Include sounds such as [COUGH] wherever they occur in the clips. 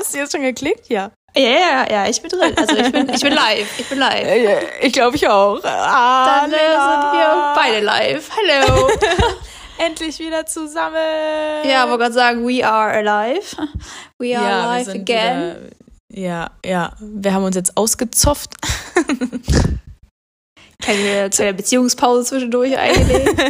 Hast du jetzt schon geklickt? Ja. Ja, ja, ja, ich bin drin. Also ich bin, ich bin live. Ich bin live. [LAUGHS] Ich glaube, ich auch. Ah, Dann äh, sind wir beide live. Hallo. [LAUGHS] Endlich wieder zusammen. Ja, aber gerade sagen, we are alive. We are ja, alive again. Wieder, ja, ja. Wir haben uns jetzt ausgezopft. Keine kleine Beziehungspause zwischendurch [LAUGHS] eingelegt.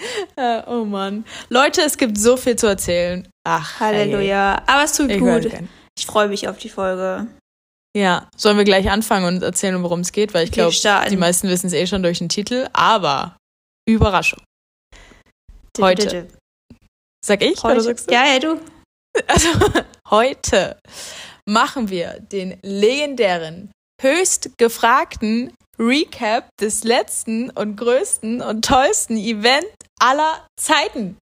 [LAUGHS] Äh, oh Mann. Leute, es gibt so viel zu erzählen. Ach, Halleluja. Aber es tut. Ich gut. Ich freue mich auf die Folge. Ja, sollen wir gleich anfangen und erzählen, worum es geht? Weil ich glaube, die meisten wissen es eh schon durch den Titel. Aber Überraschung. Heute. Sag ich oder Heute. sagst du? Ja, ja, du. [LAUGHS] Also, heute machen wir den legendären, höchst gefragten Recap des letzten und größten und tollsten Event aller Zeiten.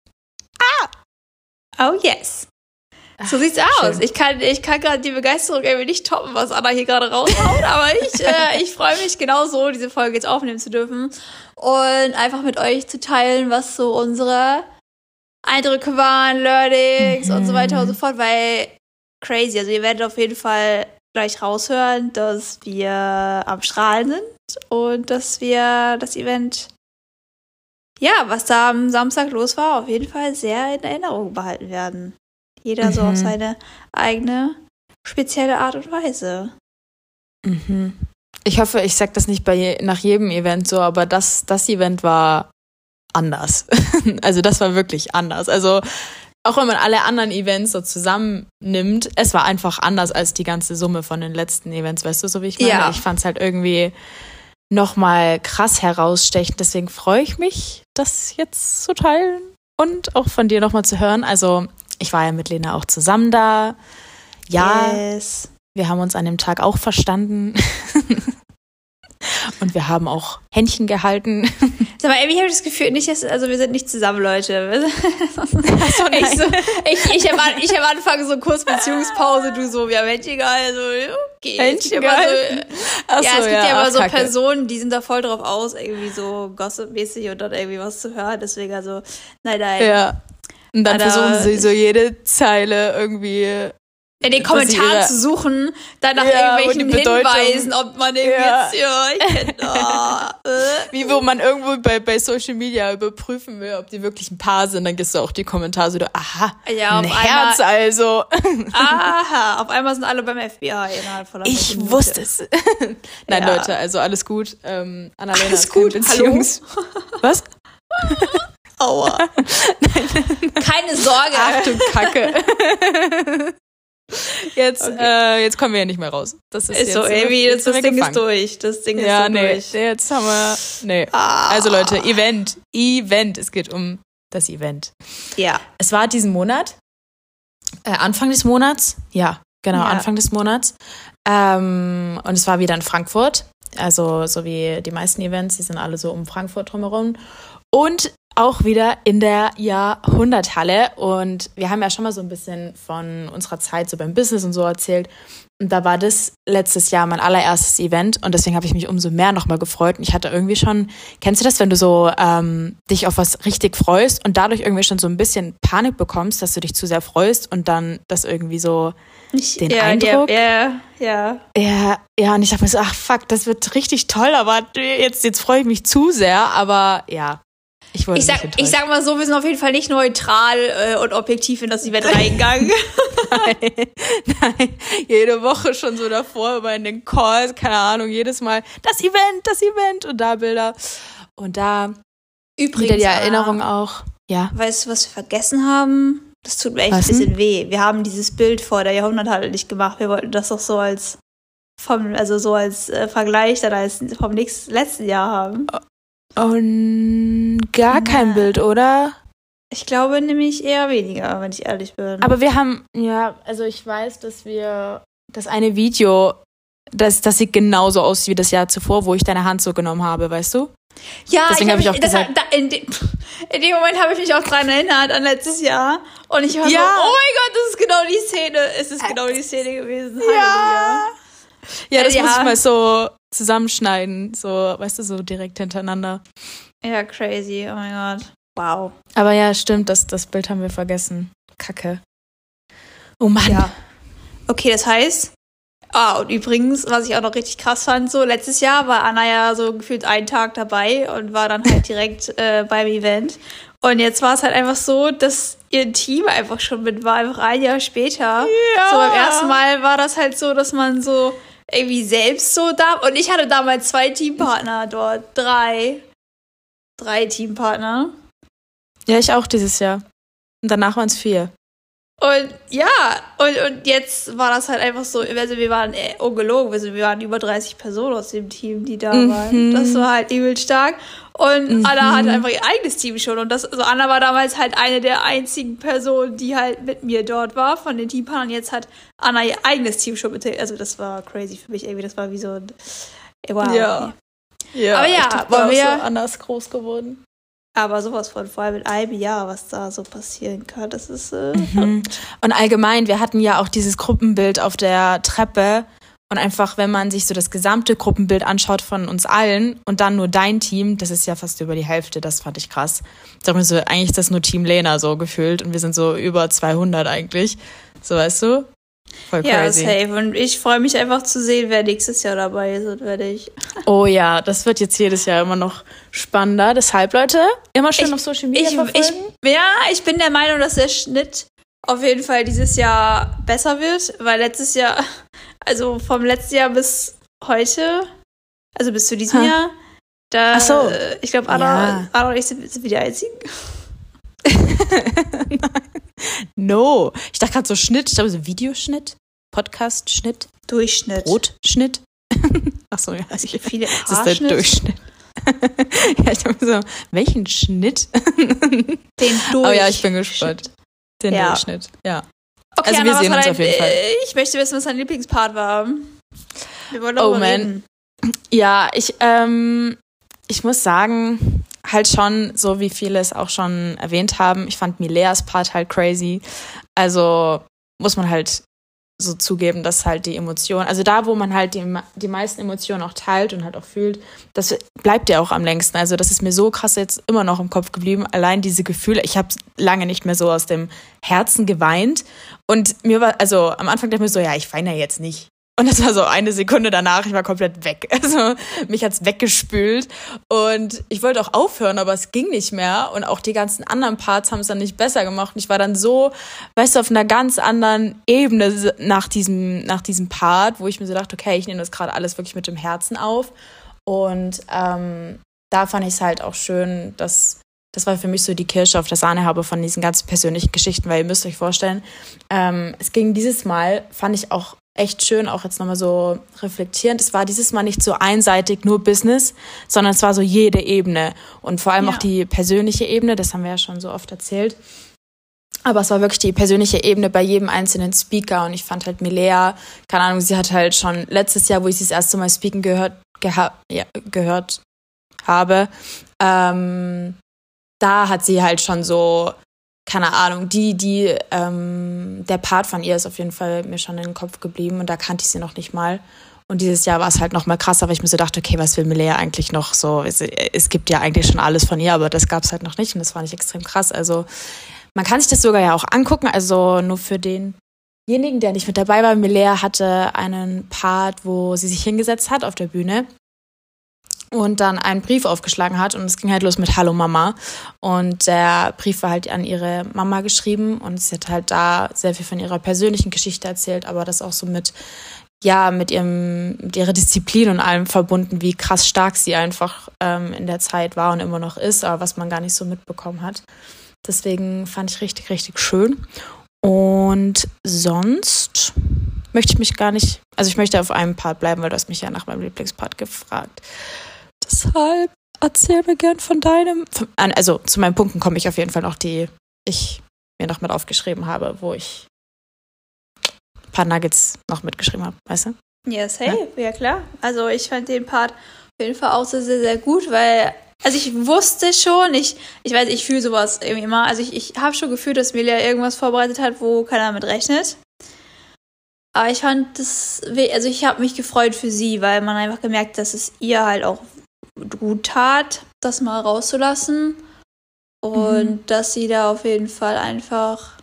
Oh yes. So sieht's Ach, aus. schön. Ich kann, ich kann gerade die Begeisterung irgendwie nicht toppen, was Anna hier gerade raushaut, [LAUGHS] aber ich, äh, ich freue mich genauso, diese Folge jetzt aufnehmen zu dürfen und einfach mit euch zu teilen, was so unsere Eindrücke waren, Learnings und so weiter und so fort, weil crazy. Also ihr werdet auf jeden Fall gleich raushören, dass wir am Strahlen sind und dass wir das Event, ja, was da am Samstag los war, auf jeden Fall sehr in Erinnerung behalten werden. Jeder so Mhm. auf seine eigene spezielle Art und Weise. Mhm. Ich hoffe, ich sag das nicht bei nach jedem Event so, aber das, das Event war anders. [LAUGHS] also das war wirklich anders. Also auch wenn man alle anderen Events so zusammennimmt, es war einfach anders als die ganze Summe von den letzten Events, weißt du, so wie ich meine? Ja. Ich fand es halt irgendwie nochmal krass herausstechend. Deswegen freue ich mich, das jetzt zu teilen und auch von dir nochmal zu hören. Also ich war ja mit Lena auch zusammen da. Ja, Yes. wir haben uns an dem Tag auch verstanden. [LAUGHS] Und wir haben auch Händchen gehalten. Sag mal, irgendwie habe ich das Gefühl, nicht, dass, also wir sind nicht zusammen, Leute. [LAUGHS] Achso, ich, so, ich, ich, am, ich am Anfang so kurz Beziehungspause, du so, haben Händchen gehalten, so, okay. Es Händchen gibt ja. So, ja, es gibt ja, ach, immer so Kacke. Personen, die sind da voll drauf aus, irgendwie so gossipmäßig und dann irgendwie was zu hören. Deswegen also, nein, nein. Ja. Und dann Alter, versuchen sie so jede Zeile irgendwie. In den Kommentaren zu suchen, dann nach Ja, irgendwelchen. Hinweisen, ob man irgendwie Ja. jetzt, ja, ich kenn, [LAUGHS] oh, äh. Wie wo man irgendwo bei, bei Social Media überprüfen will, ob die wirklich ein Paar sind, dann gehst du auch die Kommentare so, aha, Ja, ein auf Herz also. Aha, auf einmal sind alle beim FBI innerhalb von Ich Minute. wusste es. [LAUGHS] Nein, Ja. Leute, also alles gut. Ähm, Annalena Alles gut, Beziehungs Was? Aua. [LAUGHS] Keine Sorge. Ach du Kacke. Jetzt, Okay. äh, jetzt kommen wir ja nicht mehr raus. Das ist, ist jetzt, so, irgendwie, jetzt das, Ding ist durch. Das Ding ist Ja, so nee, durch. jetzt haben wir, nee. Ah. Also Leute, Event, Event, es geht um das Event. Ja. Es war diesen Monat, äh, Anfang des Monats, ja, genau, Ja. Anfang des Monats. Ähm, und es war wieder in Frankfurt, also so wie die meisten Events, die sind alle so um Frankfurt drumherum. Und auch wieder in der Jahrhunderthalle. Und wir haben ja schon mal so ein bisschen von unserer Zeit so beim Business und so erzählt. Und da war das letztes Jahr mein allererstes Event und deswegen habe ich mich umso mehr nochmal gefreut. Und ich hatte irgendwie schon, kennst du das, wenn du so ähm, dich auf was richtig freust und dadurch irgendwie schon so ein bisschen Panik bekommst, dass du dich zu sehr freust und dann das irgendwie so, Ich, Den ja, Eindruck? Ja, ja. ja, ja, und ich dachte mir so, ach fuck, das wird richtig toll, aber jetzt, jetzt freue ich mich zu sehr, aber ja, ich wollte Ich sag, ich sag mal so, wir sind auf jeden Fall nicht neutral äh, und objektiv in das Event [LAUGHS] reingegangen. Nein, nein, jede Woche schon so davor über in den Calls, keine Ahnung, jedes Mal das Event, das Event und da Bilder. Und da wieder die aber- Erinnerung auch. Ja. Weißt du, was wir vergessen haben? Das tut mir echt Was ein bisschen weh. Wir haben dieses Bild vor der Jahrhunderthalle nicht gemacht. Wir wollten das doch so als vom, also so als äh, Vergleich dann als vom nächsten letzten Jahr haben. Und gar kein Ja. Bild, oder? Ich glaube nämlich eher weniger, wenn ich ehrlich bin. Aber wir haben, ja, also ich weiß, dass wir das eine Video, das, das sieht genauso aus wie das Jahr zuvor, wo ich deine Hand so genommen habe, weißt du? ja, deswegen hab hab ich auch da, in, de, in dem Moment habe ich mich auch dran erinnert an letztes Jahr. Und ich war so, Ja. oh mein Gott, das ist genau die Szene. Es ist genau die Szene gewesen. Halleluja. Ja, das Ja. muss ich mal so zusammenschneiden, so, weißt du, so direkt hintereinander. Ja, crazy. Oh mein Gott. Wow. Aber ja, stimmt, das, das Bild haben wir vergessen. Kacke. Oh Mann. Ja. Okay, das heißt. Ah, und übrigens, was ich auch noch richtig krass fand, so letztes Jahr war Anna ja so gefühlt einen Tag dabei und war dann halt direkt [LAUGHS] äh, beim Event. Und jetzt war es halt einfach so, dass ihr Team einfach schon mit war, einfach ein Jahr später. Ja. So beim ersten Mal war das halt so, dass man so irgendwie selbst so da. Und ich hatte damals zwei Teampartner dort. Drei. Drei Teampartner. Ja, ich auch dieses Jahr. Und danach waren es vier. Und ja, und, und jetzt war das halt einfach so, also wir waren äh, ungelogen, also wir waren über 30 Personen aus dem Team, die da Mhm. waren. Das war halt übel stark. Und Mhm. Anna hatte einfach ihr eigenes Team schon. Und das, also Anna war damals halt eine der einzigen Personen, die halt mit mir dort war, von den Teampartnern. Jetzt hat Anna ihr eigenes Team schon mit. Also das war crazy für mich irgendwie. Das war wie so ein. Wow. Ja. Ja, Aber ja, ich war auch wir- so anders groß geworden. Aber sowas von, vor allem in einem Jahr, was da so passieren kann, das ist. Äh, Mhm. Und allgemein, wir hatten ja auch dieses Gruppenbild auf der Treppe. Und einfach, wenn man sich so das gesamte Gruppenbild anschaut von uns allen und dann nur dein Team, das ist ja fast über die Hälfte, das fand ich krass. Mir so, eigentlich ist das nur Team Lena so gefühlt und wir sind so über 200 eigentlich. So, weißt du? Voll Ja, crazy. safe. Und ich freue mich einfach zu sehen, wer nächstes Jahr dabei ist und wer nicht. Oh ja, das wird jetzt jedes Jahr immer noch spannender. Deshalb, Leute, immer schön Ich- auf Social Media Ich, verfolgen. ich, ja, ich bin der Meinung, dass der Schnitt auf jeden Fall dieses Jahr besser wird, weil letztes Jahr, also vom letzten Jahr bis heute, also bis zu diesem Ha. Jahr, da, Ach so. ich glaube, Anna, Ja. Anna und ich sind, sind wir die Einzigen. [LAUGHS] no. Ich dachte gerade so Schnitt, ich glaube so Videoschnitt, Podcast-Schnitt, Durchschnitt. Brotschnitt. [LAUGHS] Ach so, ja. Es Ich, viele das ist der Durchschnitt. [LAUGHS] ja, ich dachte so, welchen Schnitt? den Durchschnitt. Oh ja, ich bin gespannt. Den Ja. Durchschnitt, ja. Okay, Also Anna, wir was sehen uns dein, auf jeden Fall. äh, Ich möchte wissen, was dein Lieblingspart war. Wir wollen Oh, man. reden. Ja, ich, ähm, ich muss sagen, halt schon, so wie viele es auch schon erwähnt haben, ich fand Mileas Part halt crazy. Also muss man halt so zugeben, dass halt die Emotionen, also da, wo man halt die, die meisten Emotionen auch teilt und halt auch fühlt, das bleibt ja auch am längsten. Also das ist mir so krass jetzt immer noch im Kopf geblieben. Allein diese Gefühle, ich habe lange nicht mehr so aus dem Herzen geweint. Und mir war, also am Anfang dachte ich mir so, ja, ich weine ja jetzt nicht. Und das war so eine Sekunde danach, ich war komplett weg. [LAUGHS] Also mich hat's weggespült. Und ich wollte auch aufhören, aber es ging nicht mehr. Und auch die ganzen anderen Parts haben es dann nicht besser gemacht. Und ich war dann so, weißt du, auf einer ganz anderen Ebene nach diesem, nach diesem Part, wo ich mir so dachte, okay, ich nehme das gerade alles wirklich mit dem Herzen auf. Und ähm, da fand ich es halt auch schön, dass das war für mich so die Kirsche auf der Sahnehaube von diesen ganzen persönlichen Geschichten, weil ihr müsst euch vorstellen, ähm, es ging dieses Mal, fand ich auch echt schön, auch jetzt nochmal so reflektierend. Es war dieses Mal nicht so einseitig nur Business, sondern es war so jede Ebene und vor allem Ja. auch die persönliche Ebene, das haben wir ja schon so oft erzählt. Aber es war wirklich die persönliche Ebene bei jedem einzelnen Speaker und ich fand halt Milea, keine Ahnung, sie hat halt schon letztes Jahr, wo ich sie das erste Mal speaken gehört, geha ja, gehört habe, ähm, da hat sie halt schon so, keine Ahnung, die, die, ähm, der Part von ihr ist auf jeden Fall mir schon in den Kopf geblieben und da kannte ich sie noch nicht mal. Und dieses Jahr war es halt noch mal krasser, weil ich mir so dachte, okay, was will Milea eigentlich noch so? Es, es gibt ja eigentlich schon alles von ihr, aber das gab es halt noch nicht und das fand ich extrem krass. Also man kann sich das sogar ja auch angucken, also nur für denjenigen, der nicht mit dabei war. Milea hatte einen Part, wo sie sich hingesetzt hat auf der Bühne und dann einen Brief aufgeschlagen hat und es ging halt los mit Hallo Mama und der Brief war halt an ihre Mama geschrieben und sie hat halt da sehr viel von ihrer persönlichen Geschichte erzählt, aber das auch so mit ja mit ihrem mit ihrer Disziplin und allem verbunden, wie krass stark sie einfach ähm, in der Zeit war und immer noch ist, aber was man gar nicht so mitbekommen hat. Deswegen fand ich richtig richtig schön und sonst möchte ich mich gar nicht, also ich möchte auf einem Part bleiben, weil du hast mich ja nach meinem Lieblingspart gefragt. Deshalb erzähl mir gern von deinem. Also zu meinen Punkten komme ich auf jeden Fall noch, die ich mir noch mit aufgeschrieben habe, wo ich ein paar Nuggets noch mitgeschrieben habe, weißt du? Ja, safe, ja klar. Also ich fand den Part auf jeden Fall auch sehr, sehr, gut, weil, also ich wusste schon, ich, ich weiß, ich fühle sowas irgendwie immer, also ich, ich habe schon gefühlt, dass Melia irgendwas vorbereitet hat, wo keiner mit rechnet. Aber ich fand das, also ich habe mich gefreut für sie, weil man einfach gemerkt, dass es ihr halt auch gut tat, das mal rauszulassen. Und dass sie da auf jeden Fall einfach,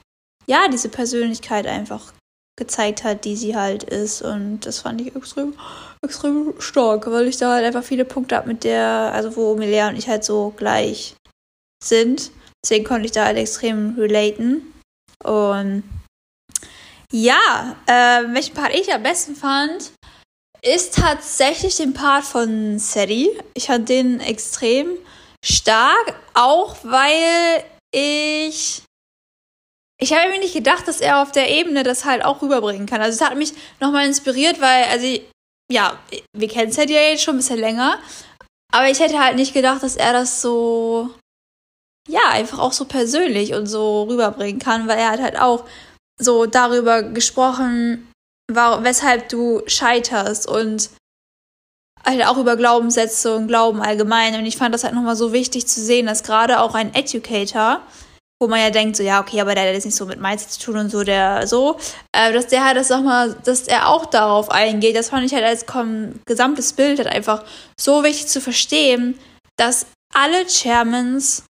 ja, diese Persönlichkeit einfach gezeigt hat, die sie halt ist. Und das fand ich extrem, extrem stark, weil ich da halt einfach viele Punkte habe mit der, also wo Milea und ich halt so gleich sind. Deswegen konnte ich da halt extrem relaten. Und ja, äh, welchen Part ich am besten fand, ist tatsächlich den Part von Seri. Ich fand den extrem stark, auch weil ich ich habe mir nicht gedacht, dass er auf der Ebene das halt auch rüberbringen kann. Also es hat mich nochmal inspiriert, weil, also ja, wir kennen Seri ja jetzt schon ein bisschen länger, aber ich hätte halt nicht gedacht, dass er das so, ja, einfach auch so persönlich und so rüberbringen kann, weil er hat halt auch so darüber gesprochen, warum, weshalb du scheiterst und halt auch über Glaubenssätze und Glauben allgemein. Und ich fand das halt nochmal so wichtig zu sehen, dass gerade auch ein Educator, wo man ja denkt, so ja, okay, aber der hat jetzt nicht so mit Mindset zu tun und so, der so, äh, dass der halt das nochmal, dass er auch darauf eingeht. Das fand ich halt als gesamtes Bild halt einfach so wichtig zu verstehen, dass alle Chairmans,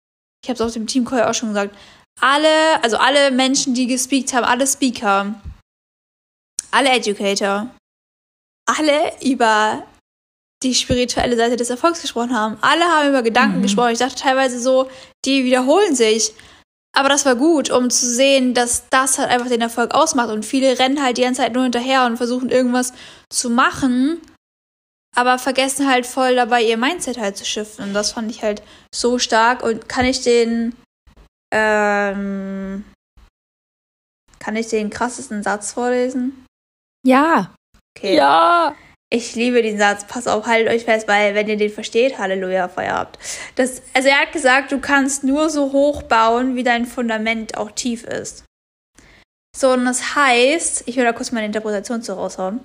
ich habe es auf dem Teamcall auch schon gesagt, alle, also alle Menschen, die gespeakt haben, alle Speaker, alle Educator, alle über die spirituelle Seite des Erfolgs gesprochen haben. Alle haben über Gedanken mhm. gesprochen. Ich dachte teilweise so, die wiederholen sich. Aber das war gut, um zu sehen, dass das halt einfach den Erfolg ausmacht. Und viele rennen halt die ganze Zeit nur hinterher und versuchen irgendwas zu machen, aber vergessen halt voll dabei ihr Mindset halt zu shiften. Und das fand ich halt so stark. Und kann ich den, ähm, kann ich den krassesten Satz vorlesen? Ja. Okay. Ja. Ich liebe diesen Satz. Pass auf, haltet euch fest, weil wenn ihr den versteht, Halleluja, Feierabend. Das, also er hat gesagt, du kannst nur so hoch bauen, wie dein Fundament auch tief ist. So, und das heißt, ich will da kurz meine Interpretation zu raushauen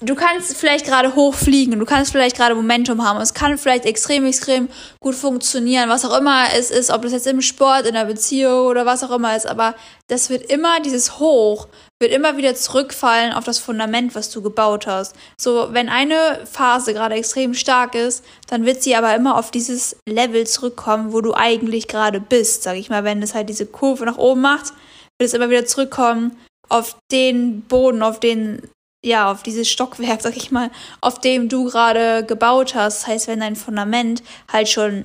du kannst vielleicht gerade hochfliegen, du kannst vielleicht gerade Momentum haben, es kann vielleicht extrem, extrem gut funktionieren, was auch immer es ist, ob das jetzt im Sport, in der Beziehung oder was auch immer ist, aber das wird immer, dieses Hoch, wird immer wieder zurückfallen auf das Fundament, was du gebaut hast. So, wenn eine Phase gerade extrem stark ist, dann wird sie aber immer auf dieses Level zurückkommen, wo du eigentlich gerade bist, sag ich mal, wenn es halt diese Kurve nach oben macht, wird es immer wieder zurückkommen auf den Boden, auf den ja, auf dieses Stockwerk, sag ich mal, auf dem du gerade gebaut hast. Heißt, wenn dein Fundament halt schon,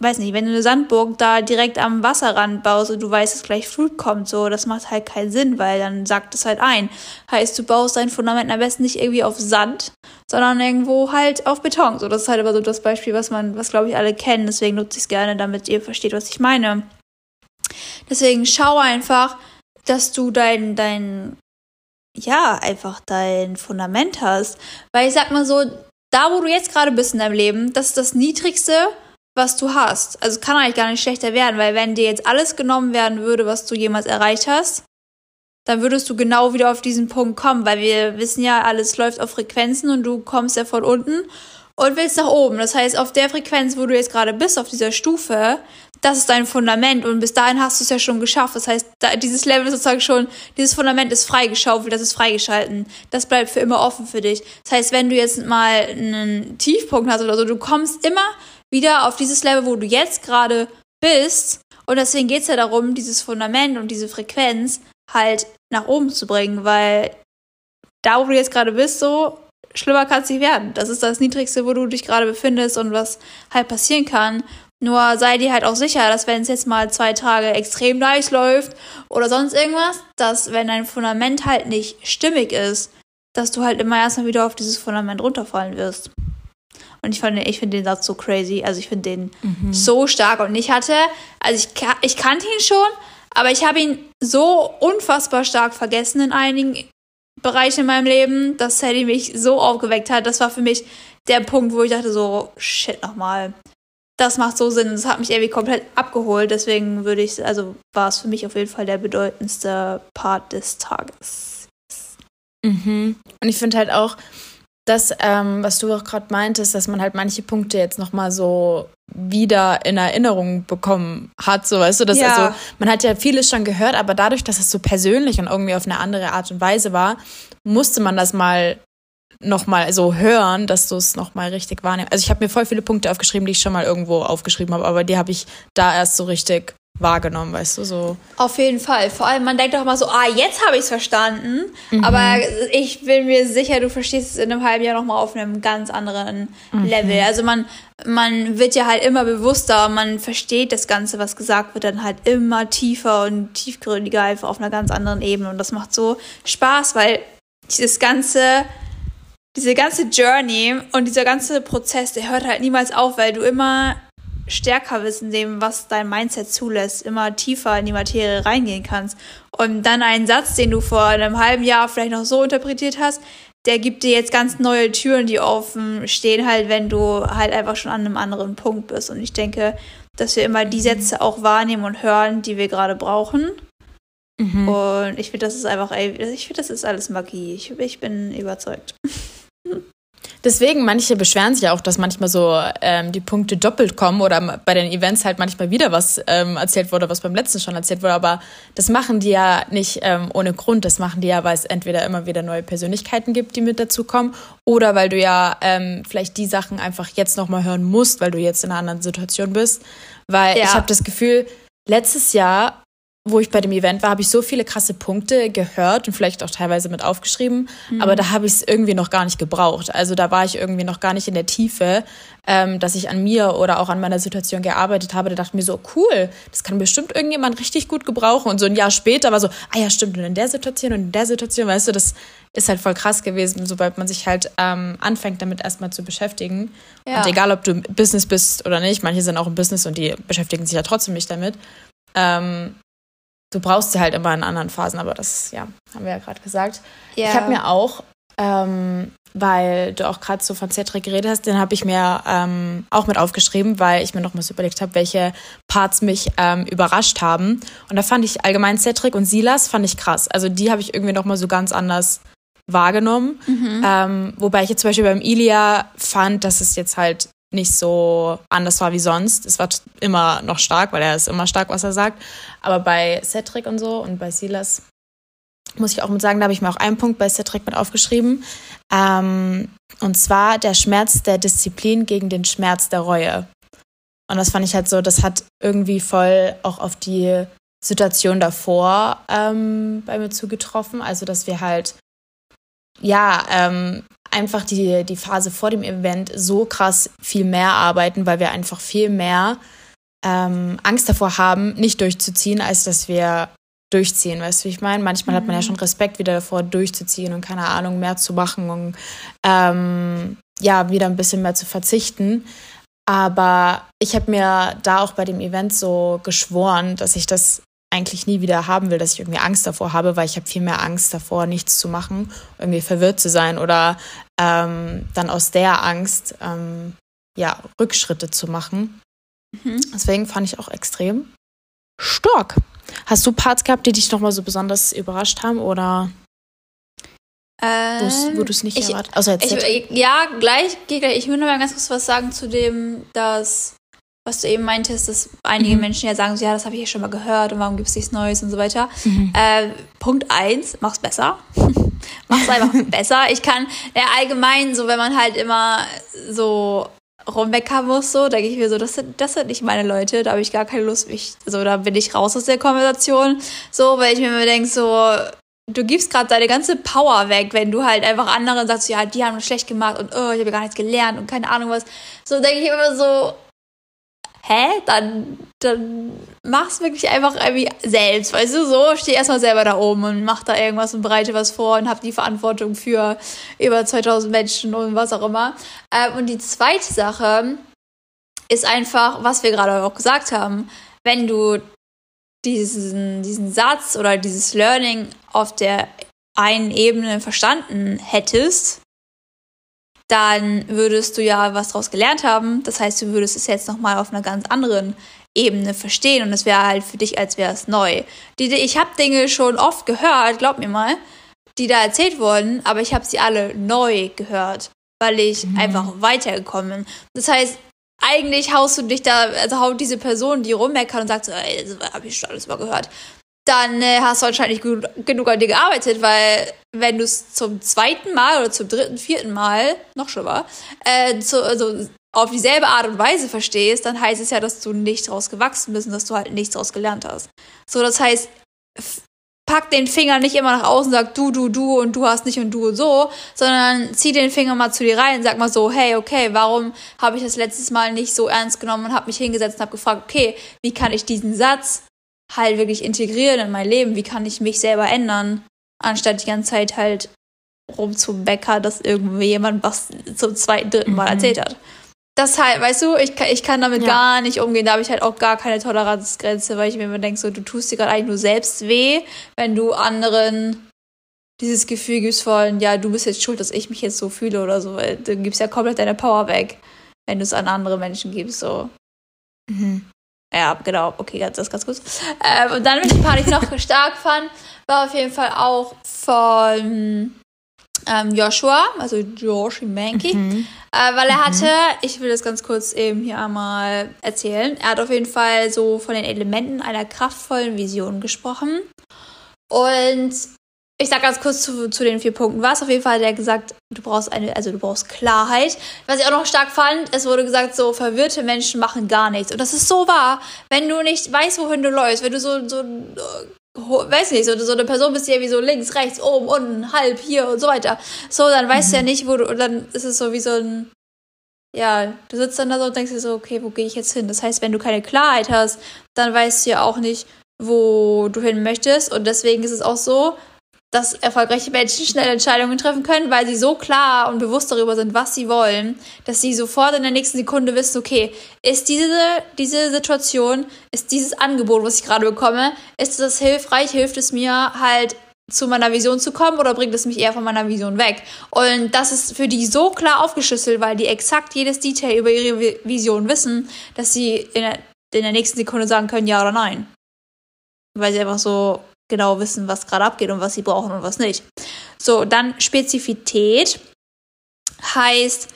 weiß nicht, wenn du eine Sandburg da direkt am Wasserrand baust und du weißt, dass gleich Flut kommt, so, das macht halt keinen Sinn, weil dann sagt es halt ein. Heißt, du baust dein Fundament am besten nicht irgendwie auf Sand, sondern irgendwo halt auf Beton. So, das ist halt aber so das Beispiel, was man, was glaube ich alle kennen. Deswegen nutze ich es gerne, damit ihr versteht, was ich meine. Deswegen schau einfach, dass du dein, dein ja, einfach dein Fundament hast. Weil ich sag mal so, da wo du jetzt gerade bist in deinem Leben, das ist das Niedrigste, was du hast. Also kann eigentlich gar nicht schlechter werden, weil wenn dir jetzt alles genommen werden würde, was du jemals erreicht hast, dann würdest du genau wieder auf diesen Punkt kommen, weil wir wissen ja, alles läuft auf Frequenzen und du kommst ja von unten und willst nach oben. Das heißt, auf der Frequenz, wo du jetzt gerade bist, auf dieser Stufe, das ist dein Fundament und bis dahin hast du es ja schon geschafft. Das heißt, da, dieses Level ist sozusagen schon, dieses Fundament ist freigeschaufelt, das ist freigeschalten. Das bleibt für immer offen für dich. Das heißt, wenn du jetzt mal einen Tiefpunkt hast oder so, du kommst immer wieder auf dieses Level, wo du jetzt gerade bist. Und deswegen geht es ja darum, dieses Fundament und diese Frequenz halt nach oben zu bringen, weil da, wo du jetzt gerade bist, so, schlimmer kann es nicht werden. Das ist das Niedrigste, wo du dich gerade befindest und was halt passieren kann. Nur sei dir halt auch sicher, dass wenn es jetzt mal zwei Tage extrem nice läuft oder sonst irgendwas, dass wenn dein Fundament halt nicht stimmig ist, dass du halt immer erstmal wieder auf dieses Fundament runterfallen wirst. Und ich, fand, ich finde den Satz so crazy. Also ich finde den mhm. so stark. Und ich hatte, also ich, ich kannte ihn schon, aber ich habe ihn so unfassbar stark vergessen in einigen Bereich in meinem Leben, dass Sally mich so aufgeweckt hat. Das war für mich der Punkt, wo ich dachte so, shit, nochmal. Das macht so Sinn. Das hat mich irgendwie komplett abgeholt. Deswegen würde ich, also war es für mich auf jeden Fall der bedeutendste Part des Tages. Mhm. Und ich finde halt auch, das, ähm, was du auch gerade meintest, dass man halt manche Punkte jetzt nochmal so wieder in Erinnerung bekommen hat, so weißt du, dass ja. also man hat ja vieles schon gehört, aber dadurch, dass es so persönlich und irgendwie auf eine andere Art und Weise war, musste man das mal nochmal so hören, dass du es nochmal richtig wahrnimmst. Also ich habe mir voll viele Punkte aufgeschrieben, die ich schon mal irgendwo aufgeschrieben habe, aber die habe ich da erst so richtig wahrgenommen, weißt du, so. Auf jeden Fall. Vor allem, man denkt doch immer so, ah, jetzt habe ich es verstanden. Mhm. Aber ich bin mir sicher, du verstehst es in einem halben Jahr nochmal auf einem ganz anderen mhm. Level. Also man, man wird ja halt immer bewusster, man versteht das Ganze, was gesagt wird, dann halt immer tiefer und tiefgründiger, einfach auf einer ganz anderen Ebene. Und das macht so Spaß, weil dieses ganze diese ganze Journey und dieser ganze Prozess, der hört halt niemals auf, weil du immer stärker bist in dem, was dein Mindset zulässt, immer tiefer in die Materie reingehen kannst. Und dann einen Satz, den du vor einem halben Jahr vielleicht noch so interpretiert hast, der gibt dir jetzt ganz neue Türen, die offen stehen, halt, wenn du halt einfach schon an einem anderen Punkt bist. Und ich denke, dass wir immer die Sätze auch wahrnehmen und hören, die wir gerade brauchen. Mhm. Und ich finde, das ist einfach, ey, ich finde, das ist alles Magie. Ich, ich bin überzeugt. [LAUGHS] Deswegen, manche beschweren sich auch, dass manchmal so ähm, die Punkte doppelt kommen oder bei den Events halt manchmal wieder was ähm, erzählt wurde, was beim letzten schon erzählt wurde. Aber das machen die ja nicht ähm, ohne Grund. Das machen die ja, weil es entweder immer wieder neue Persönlichkeiten gibt, die mit dazukommen, oder weil du ja ähm, vielleicht die Sachen einfach jetzt nochmal hören musst, weil du jetzt in einer anderen Situation bist. Weil ja. ich habe das Gefühl, letztes Jahr wo ich bei dem Event war, habe ich so viele krasse Punkte gehört und vielleicht auch teilweise mit aufgeschrieben, mhm. aber da habe ich es irgendwie noch gar nicht gebraucht. Also da war ich irgendwie noch gar nicht in der Tiefe, ähm, dass ich an mir oder auch an meiner Situation gearbeitet habe. Da dachte ich mir so, cool, das kann bestimmt irgendjemand richtig gut gebrauchen. Und so ein Jahr später war so, ah ja, stimmt, und in der Situation und in der Situation, weißt du, das ist halt voll krass gewesen, sobald man sich halt ähm, anfängt, damit erstmal zu beschäftigen. Ja. Und egal, ob du im Business bist oder nicht, manche sind auch im Business und die beschäftigen sich ja trotzdem nicht damit. Ähm, du brauchst sie halt immer in anderen Phasen, aber das, ja, haben wir ja gerade gesagt. Yeah. Ich habe mir auch, ähm, weil du auch gerade so von Cedric geredet hast, den habe ich mir ähm, auch mit aufgeschrieben, weil ich mir noch mal so überlegt habe, welche Parts mich ähm, überrascht haben. Und da fand ich allgemein Cedric und Silas fand ich krass. Also die habe ich irgendwie noch mal so ganz anders wahrgenommen. Mhm. Ähm, wobei ich jetzt zum Beispiel beim Ilia fand, dass es jetzt halt nicht so anders war wie sonst. Es war immer noch stark, weil er ist immer stark, was er sagt. Aber bei Cedric und so und bei Silas muss ich auch mit sagen, da habe ich mir auch einen Punkt bei Cedric mit aufgeschrieben. Ähm, und zwar der Schmerz der Disziplin gegen den Schmerz der Reue. Und das fand ich halt so, das hat irgendwie voll auch auf die Situation davor ähm, bei mir zugetroffen. Also, dass wir halt, ja, ähm, einfach die, die Phase vor dem Event so krass viel mehr arbeiten, weil wir einfach viel mehr ähm, Angst davor haben, nicht durchzuziehen, als dass wir durchziehen, weißt du, wie ich meine? Manchmal mhm. hat man ja mhm. schon Respekt wieder davor, durchzuziehen und keine Ahnung, mehr zu machen und ähm, ja, wieder ein bisschen mehr zu verzichten. Aber ich habe mir da auch bei dem Event so geschworen, dass ich das eigentlich nie wieder haben will, dass ich irgendwie Angst davor habe, weil ich habe viel mehr Angst davor, nichts zu machen, irgendwie verwirrt zu sein oder ähm, dann aus der Angst ähm, ja, Rückschritte zu machen. Mhm. Deswegen fand ich auch extrem stark. Hast du Parts gehabt, die dich nochmal so besonders überrascht haben oder ähm, wo du es nicht erwartet hast? Ja, gleich, gleich. Ich will nur mal ganz kurz was sagen zu dem, dass was du eben meintest, dass einige mhm. Menschen ja sagen, so, ja, das habe ich ja schon mal gehört und warum gibt es nichts Neues und so weiter. Mhm. Äh, Punkt eins, mach's besser. [LAUGHS] mach's einfach besser. Ich kann ja, allgemein, so wenn man halt immer so rummeckern muss, so, denke ich mir so, das sind, das sind nicht meine Leute, da habe ich gar keine Lust, mich, so, da bin ich raus aus der Konversation, so, weil ich mir immer denke, so, du gibst gerade deine ganze Power weg, wenn du halt einfach anderen sagst, ja, die haben das schlecht gemacht und oh, ich habe gar nichts gelernt und keine Ahnung was. So denke ich immer so, hä, dann, dann mach's wirklich einfach irgendwie selbst. Weißt du, so, steh erstmal selber da oben und mach da irgendwas und bereite was vor und hab die Verantwortung für über 2000 Menschen und was auch immer. Ähm, und die zweite Sache ist einfach, was wir gerade auch gesagt haben, wenn du diesen, diesen Satz oder dieses Learning auf der einen Ebene verstanden hättest, dann würdest du ja was daraus gelernt haben. Das heißt, du würdest es jetzt nochmal auf einer ganz anderen Ebene verstehen und es wäre halt für dich, als wäre es neu. Die, ich habe Dinge schon oft gehört, glaub mir mal, die da erzählt wurden, aber ich habe sie alle neu gehört, weil ich mhm. einfach weitergekommen bin. Das heißt, eigentlich haust du dich da, also haut diese Person, die rummeckert und sagt so, ey, das habe ich schon alles mal gehört dann äh, hast du wahrscheinlich gut, genug an dir gearbeitet, weil wenn du es zum zweiten Mal oder zum dritten, vierten Mal, noch schlimmer, äh, zu, also auf dieselbe Art und Weise verstehst, dann heißt es ja, dass du nicht draus gewachsen bist und dass du halt nichts draus gelernt hast. So, das heißt, pack den Finger nicht immer nach außen, sag du, du, du und du hast nicht und du und so, sondern zieh den Finger mal zu dir rein und sag mal so, hey, okay, warum habe ich das letztes Mal nicht so ernst genommen und habe mich hingesetzt und habe gefragt, okay, wie kann ich diesen Satz halt wirklich integrieren in mein Leben? Wie kann ich mich selber ändern, anstatt die ganze Zeit halt rum zum Bäcker, dass irgendwie jemand was zum zweiten, dritten Mal mhm. erzählt hat das halt, weißt du, ich, ich kann damit ja. gar nicht umgehen. Da habe ich halt auch gar keine Toleranzgrenze, weil ich mir immer denke, so, du tust dir gerade eigentlich nur selbst weh, wenn du anderen dieses Gefühl gibst von, ja, du bist jetzt schuld, dass ich mich jetzt so fühle oder so. Weil du gibst ja komplett deine Power weg, wenn du es an andere Menschen gibst, so. Mhm. Ja, genau, okay, das ist ganz gut. Ähm, und dann, welche Part ich noch [LAUGHS] stark fand, war auf jeden Fall auch von ähm, Joshua, also Josh Mankey, mhm. äh, weil er mhm. hatte, ich will das ganz kurz eben hier einmal erzählen, er hat auf jeden Fall so von den Elementen einer kraftvollen Vision gesprochen. Und ich sag ganz kurz zu, zu den vier Punkten. Was auf jeden Fall hat er gesagt, du brauchst eine, also du brauchst Klarheit. Was ich auch noch stark fand, es wurde gesagt, so verwirrte Menschen machen gar nichts. Und das ist so wahr. Wenn du nicht weißt, wohin du läufst, wenn du so, so weiß nicht, so, so eine Person bist, die irgendwie so links, rechts, oben, unten, halb, hier und so weiter. So, dann weißt mhm. du ja mhm. nicht, wo du, und dann ist es so wie so ein, ja, du sitzt dann da so und denkst dir so, okay, wo gehe ich jetzt hin? Das heißt, wenn du keine Klarheit hast, dann weißt du ja auch nicht, wo du hin möchtest. Und deswegen ist es auch so, dass erfolgreiche Menschen schnell Entscheidungen treffen können, weil sie so klar und bewusst darüber sind, was sie wollen, dass sie sofort in der nächsten Sekunde wissen, okay, ist diese, diese Situation, ist dieses Angebot, was ich gerade bekomme, ist das hilfreich, hilft es mir halt zu meiner Vision zu kommen oder bringt es mich eher von meiner Vision weg? Und das ist für die so klar aufgeschlüsselt, weil die exakt jedes Detail über ihre Vision wissen, dass sie in der, in der nächsten Sekunde sagen können, ja oder nein. Weil sie einfach so genau wissen, was gerade abgeht und was sie brauchen und was nicht. So, dann Spezifität heißt,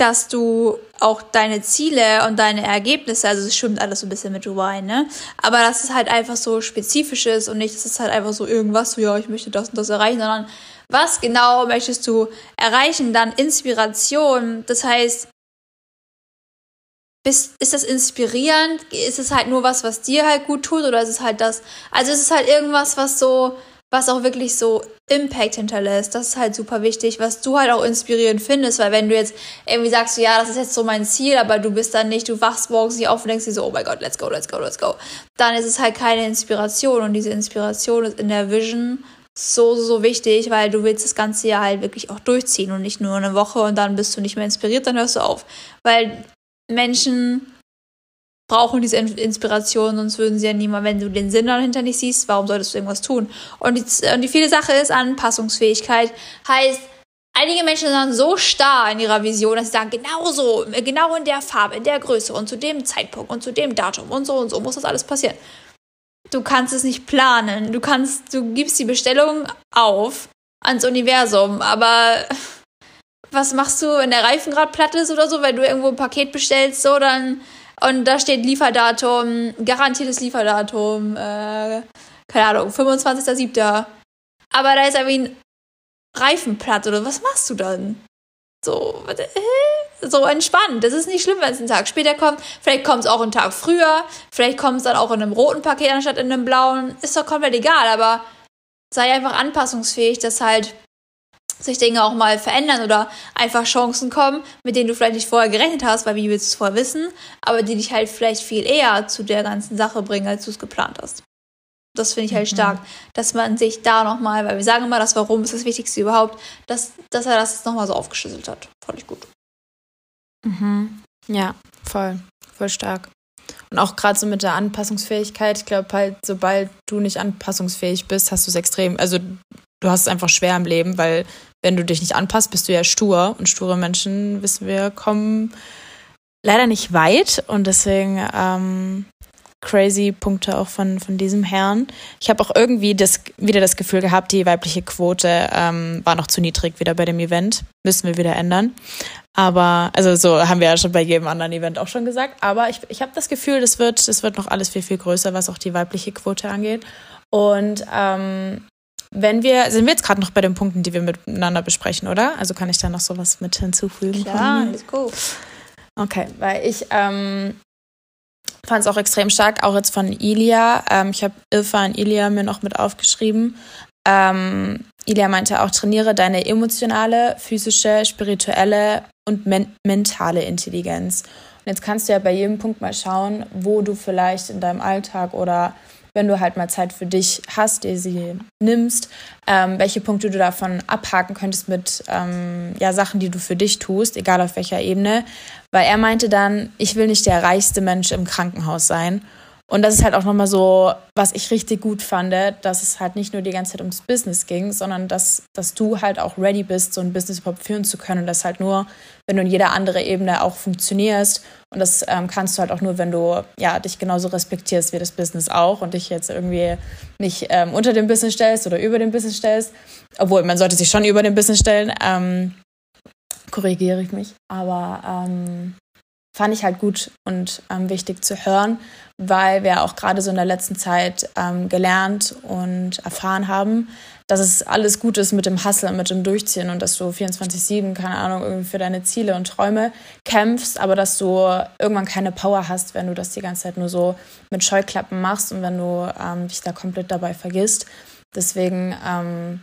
dass du auch deine Ziele und deine Ergebnisse, also es schwimmt alles so ein bisschen mit rein, ne? Aber dass es halt einfach so spezifisch ist und nicht, dass es halt einfach so irgendwas, so ja, ich möchte das und das erreichen, sondern was genau möchtest du erreichen? Dann Inspiration, das heißt, bist, ist das inspirierend? Ist es halt nur was, was dir halt gut tut? Oder ist es halt das? Also ist es halt irgendwas, was so, was auch wirklich so Impact hinterlässt. Das ist halt super wichtig, was du halt auch inspirierend findest, weil wenn du jetzt irgendwie sagst, ja, das ist jetzt so mein Ziel, aber du bist dann nicht, du wachst morgens nicht auf und denkst dir so, oh mein Gott, let's go, let's go, let's go, dann ist es halt keine Inspiration und diese Inspiration ist in der Vision so, so wichtig, weil du willst das ganze Jahr halt wirklich auch durchziehen und nicht nur eine Woche und dann bist du nicht mehr inspiriert, dann hörst du auf. Weil Menschen brauchen diese Inspiration, sonst würden sie ja niemand, wenn du den Sinn dahinter nicht siehst, warum solltest du irgendwas tun? Und die, und die viele Sache ist Anpassungsfähigkeit. Heißt, einige Menschen sind so starr in ihrer Vision, dass sie sagen, genau so, genau in der Farbe, in der Größe und zu dem Zeitpunkt und zu dem Datum und so und so muss das alles passieren. Du kannst es nicht planen. Du kannst, du gibst die Bestellung auf ans Universum, aber was machst du, wenn der Reifen gerade platt ist oder so, wenn du irgendwo ein Paket bestellst, so dann und da steht Lieferdatum, garantiertes Lieferdatum, äh, keine Ahnung, 25.07. Aber da ist irgendwie ein Reifen platt oder was machst du dann? So, so entspannt. Das ist nicht schlimm, wenn es einen Tag später kommt. Vielleicht kommt es auch einen Tag früher. Vielleicht kommt es dann auch in einem roten Paket anstatt in einem blauen. Ist doch komplett egal, aber sei einfach anpassungsfähig, dass halt sich Dinge auch mal verändern oder einfach Chancen kommen, mit denen du vielleicht nicht vorher gerechnet hast, weil wie willst du es vorher wissen, aber die dich halt vielleicht viel eher zu der ganzen Sache bringen, als du es geplant hast. Das finde ich halt mhm. stark, dass man sich da nochmal, weil wir sagen immer, das Warum ist das Wichtigste überhaupt, dass, dass er das nochmal so aufgeschlüsselt hat. Fand ich gut. Mhm. Ja, voll, voll stark. Und auch gerade so mit der Anpassungsfähigkeit, ich glaube halt, sobald du nicht anpassungsfähig bist, hast du es extrem, also du hast es einfach schwer im Leben, weil wenn du dich nicht anpasst, bist du ja stur. Und sture Menschen, wissen wir, kommen leider nicht weit. Und deswegen ähm, crazy Punkte auch von, von diesem Herrn. Ich habe auch irgendwie das, wieder das Gefühl gehabt, die weibliche Quote ähm, war noch zu niedrig wieder bei dem Event. Müssen wir wieder ändern. Aber, also so haben wir ja schon bei jedem anderen Event auch schon gesagt. Aber ich, ich habe das Gefühl, das wird, das wird noch alles viel, viel größer, was auch die weibliche Quote angeht. Und ähm, wenn wir, sind wir jetzt gerade noch bei den Punkten, die wir miteinander besprechen, oder? Also kann ich da noch sowas mit hinzufügen? Klar, let's go. Okay, weil ich ähm, fand es auch extrem stark, auch jetzt von Ilia. Ähm, ich habe Ilfa und Ilia mir noch mit aufgeschrieben. Ähm, Ilia meinte auch, trainiere deine emotionale, physische, spirituelle und men mentale Intelligenz. Und jetzt kannst du ja bei jedem Punkt mal schauen, wo du vielleicht in deinem Alltag oder wenn du halt mal Zeit für dich hast, die sie nimmst, ähm, welche Punkte du davon abhaken könntest mit ähm, ja, Sachen, die du für dich tust, egal auf welcher Ebene. Weil er meinte dann, ich will nicht der reichste Mensch im Krankenhaus sein. Und das ist halt auch nochmal so, was ich richtig gut fand, dass es halt nicht nur die ganze Zeit ums Business ging, sondern dass, dass du halt auch ready bist, so ein Business überhaupt führen zu können. Und das halt nur, wenn du in jeder andere Ebene auch funktionierst. Und das ähm, kannst du halt auch nur, wenn du ja, dich genauso respektierst wie das Business auch und dich jetzt irgendwie nicht ähm, unter dem Business stellst oder über dem Business stellst. Obwohl, man sollte sich schon über dem Business stellen. Ähm, korrigiere ich mich. Aber ähm, fand ich halt gut und ähm, wichtig zu hören, weil wir auch gerade so in der letzten Zeit ähm, gelernt und erfahren haben, dass es alles gut ist mit dem Hustle und mit dem Durchziehen und dass du 24-7, keine Ahnung, irgendwie für deine Ziele und Träume kämpfst, aber dass du irgendwann keine Power hast, wenn du das die ganze Zeit nur so mit Scheuklappen machst und wenn du ähm, dich da komplett dabei vergisst. Deswegen, ähm,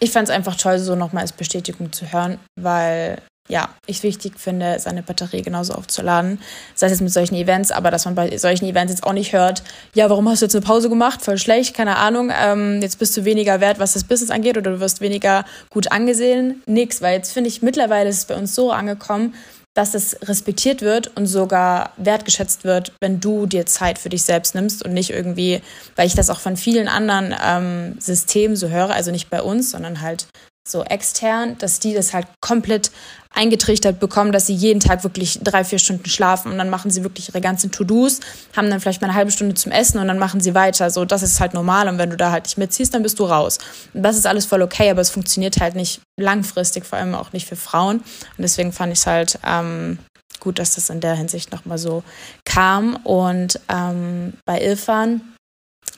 ich fand es einfach toll, so nochmal als Bestätigung zu hören, weil ja, ich wichtig finde, seine Batterie genauso aufzuladen. Sei es jetzt mit solchen Events, aber dass man bei solchen Events jetzt auch nicht hört, ja, warum hast du jetzt eine Pause gemacht? Voll schlecht, keine Ahnung. Ähm, jetzt bist du weniger wert, was das Business angeht, oder du wirst weniger gut angesehen. Nix, weil jetzt finde ich, mittlerweile ist es bei uns so angekommen, dass es respektiert wird und sogar wertgeschätzt wird, wenn du dir Zeit für dich selbst nimmst und nicht irgendwie, weil ich das auch von vielen anderen ähm, Systemen so höre, also nicht bei uns, sondern halt so extern, dass die das halt komplett eingetrichtert bekommen, dass sie jeden Tag wirklich drei, vier Stunden schlafen und dann machen sie wirklich ihre ganzen To-Dos, haben dann vielleicht mal eine halbe Stunde zum Essen und dann machen sie weiter. So, das ist halt normal und wenn du da halt nicht mitziehst, dann bist du raus. Und das ist alles voll okay, aber es funktioniert halt nicht langfristig, vor allem auch nicht für Frauen. Und deswegen fand ich es halt ähm, gut, dass das in der Hinsicht nochmal so kam. Und ähm, bei Ilfan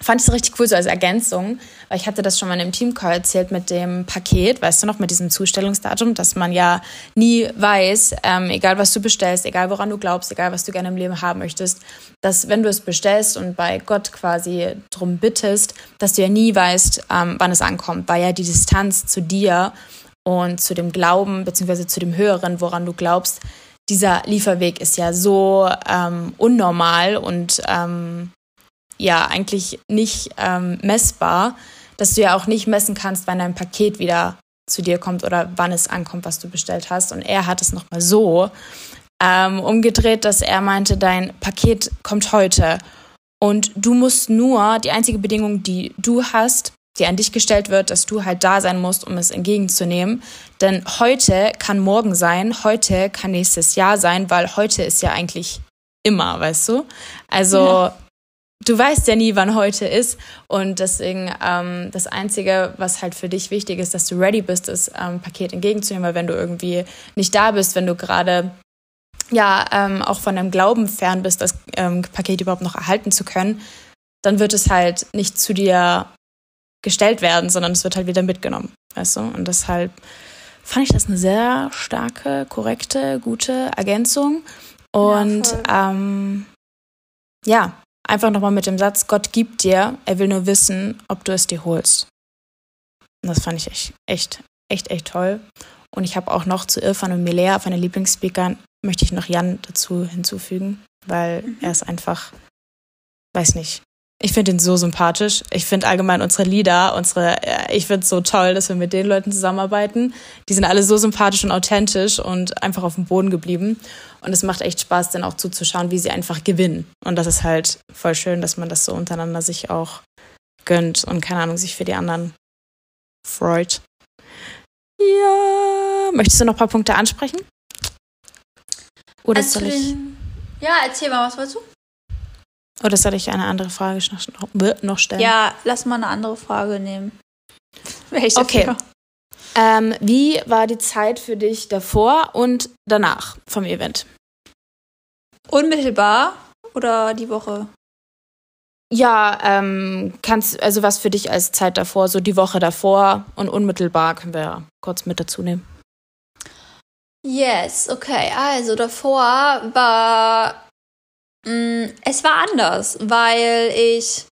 fand ich es richtig cool, so als Ergänzung, weil ich hatte das schon mal in einem Teamcall erzählt mit dem Paket, weißt du noch, mit diesem Zustellungsdatum, dass man ja nie weiß, ähm, egal was du bestellst, egal woran du glaubst, egal was du gerne im Leben haben möchtest, dass wenn du es bestellst und bei Gott quasi drum bittest, dass du ja nie weißt, ähm, wann es ankommt, weil ja die Distanz zu dir und zu dem Glauben, beziehungsweise zu dem Höheren, woran du glaubst, dieser Lieferweg ist ja so ähm, unnormal und ähm, ja eigentlich nicht ähm, messbar, dass du ja auch nicht messen kannst, wann dein Paket wieder zu dir kommt oder wann es ankommt, was du bestellt hast. Und er hat es nochmal so ähm, umgedreht, dass er meinte, dein Paket kommt heute. Und du musst nur, die einzige Bedingung, die du hast, die an dich gestellt wird, dass du halt da sein musst, um es entgegenzunehmen. Denn heute kann morgen sein, heute kann nächstes Jahr sein, weil heute ist ja eigentlich immer, weißt du? Also du weißt ja nie, wann heute ist. Und deswegen ähm, das Einzige, was halt für dich wichtig ist, dass du ready bist, das ähm, Paket entgegenzunehmen. Weil wenn du irgendwie nicht da bist, wenn du gerade ja ähm, auch von deinem Glauben fern bist, das ähm, Paket überhaupt noch erhalten zu können, dann wird es halt nicht zu dir gestellt werden, sondern es wird halt wieder mitgenommen. Weißt du? Und deshalb fand ich das eine sehr starke, korrekte, gute Ergänzung. Und ja, ähm, ja Einfach nochmal mit dem Satz, Gott gibt dir, er will nur wissen, ob du es dir holst. Und das fand ich echt, echt, echt, echt toll. Und ich habe auch noch zu Irfan und Milea, den Lieblingsspeakern, möchte ich noch Jan dazu hinzufügen, weil mhm. er ist einfach, weiß nicht, ich finde ihn so sympathisch. Ich finde allgemein unsere Lieder, unsere, ich finde es so toll, dass wir mit den Leuten zusammenarbeiten. Die sind alle so sympathisch und authentisch und einfach auf dem Boden geblieben. Und es macht echt Spaß, dann auch zuzuschauen, wie sie einfach gewinnen. Und das ist halt voll schön, dass man das so untereinander sich auch gönnt und keine Ahnung, sich für die anderen freut. Ja, möchtest du noch ein paar Punkte ansprechen? Oder also, soll ich? Ja, erzähl mal, was wolltest du? Oder soll ich eine andere Frage noch stellen? Ja, lass mal eine andere Frage nehmen. [LAUGHS] okay. Ähm, wie war die Zeit für dich davor und danach vom Event? Unmittelbar oder die Woche? Ja, ähm, kannst also was für dich als Zeit davor, so die Woche davor und unmittelbar können wir ja kurz mit dazu nehmen. Yes, okay. Also davor war mh, mm, es war anders, weil ich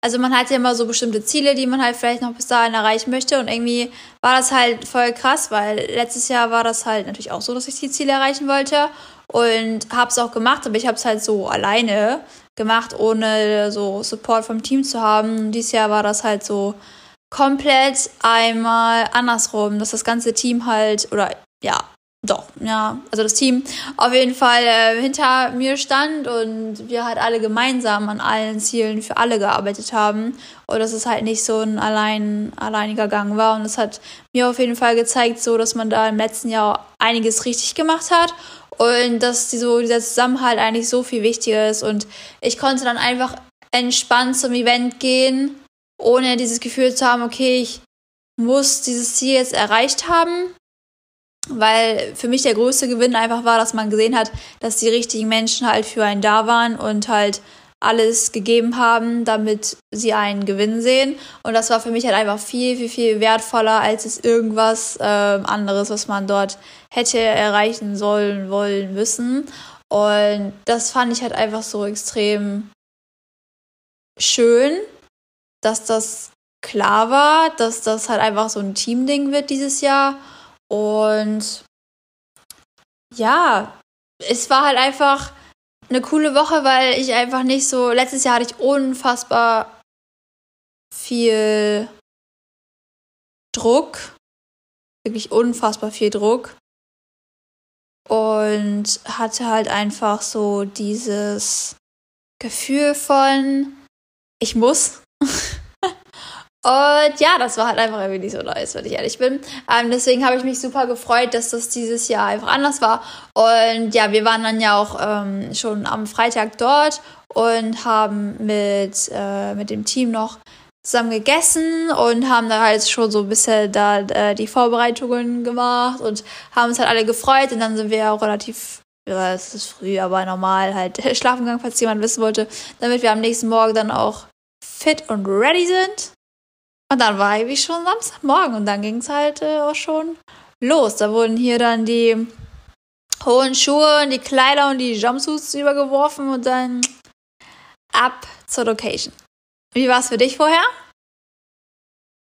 also man hat ja immer so bestimmte Ziele, die man halt vielleicht noch bis dahin erreichen möchte. Und irgendwie war das halt voll krass, weil letztes Jahr war das halt natürlich auch so, dass ich die Ziele erreichen wollte. Und habe es auch gemacht, aber ich habe es halt so alleine gemacht, ohne so Support vom Team zu haben. Und dieses Jahr war das halt so komplett einmal andersrum, dass das ganze Team halt, oder ja, doch, ja, also das Team auf jeden Fall äh, hinter mir stand und wir halt alle gemeinsam an allen Zielen für alle gearbeitet haben und dass es halt nicht so ein allein, alleiniger Gang war und es hat mir auf jeden Fall gezeigt, so dass man da im letzten Jahr einiges richtig gemacht hat und dass die, so, dieser Zusammenhalt eigentlich so viel wichtiger ist und ich konnte dann einfach entspannt zum Event gehen, ohne dieses Gefühl zu haben, okay, ich muss dieses Ziel jetzt erreicht haben, weil für mich der größte Gewinn einfach war, dass man gesehen hat, dass die richtigen Menschen halt für einen da waren und halt alles gegeben haben, damit sie einen Gewinn sehen. Und das war für mich halt einfach viel, viel, viel wertvoller als es irgendwas äh, anderes, was man dort hätte erreichen sollen, wollen, müssen. Und das fand ich halt einfach so extrem schön, dass das klar war, dass das halt einfach so ein Teamding wird dieses Jahr und ja, es war halt einfach eine coole Woche, weil ich einfach nicht so. Letztes Jahr hatte ich unfassbar viel Druck. Wirklich unfassbar viel Druck. Und hatte halt einfach so dieses Gefühl von, ich muss. Und ja, das war halt einfach irgendwie nicht so nice, wenn ich ehrlich bin. Ähm, deswegen habe ich mich super gefreut, dass das dieses Jahr einfach anders war. Und ja, wir waren dann ja auch ähm, schon am Freitag dort und haben mit, äh, mit dem Team noch zusammen gegessen und haben da halt schon so ein bisschen da äh, die Vorbereitungen gemacht und haben uns halt alle gefreut. Und dann sind wir ja auch relativ ja, es ist früh, aber normal halt [LAUGHS] schlafen gegangen, falls jemand wissen wollte, damit wir am nächsten Morgen dann auch fit und ready sind. Und dann war ich schon Samstagmorgen und dann ging es halt äh, auch schon los. Da wurden hier dann die hohen Schuhe und die Kleider und die Jumpsuits übergeworfen und dann ab zur Location. Wie war es für dich vorher?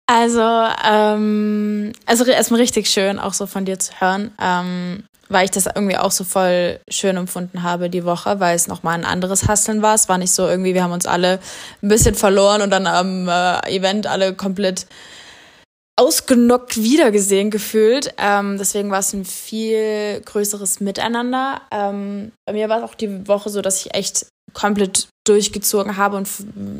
Also, ähm, also erstmal richtig schön, auch so von dir zu hören. Ähm, weil ich das irgendwie auch so voll schön empfunden habe die Woche, weil es nochmal ein anderes Hasseln war. Es war nicht so irgendwie, wir haben uns alle ein bisschen verloren und dann am äh, Event alle komplett ausgenockt wiedergesehen gefühlt. Ähm, deswegen war es ein viel größeres Miteinander. Ähm, bei mir war es auch die Woche so, dass ich echt komplett durchgezogen habe und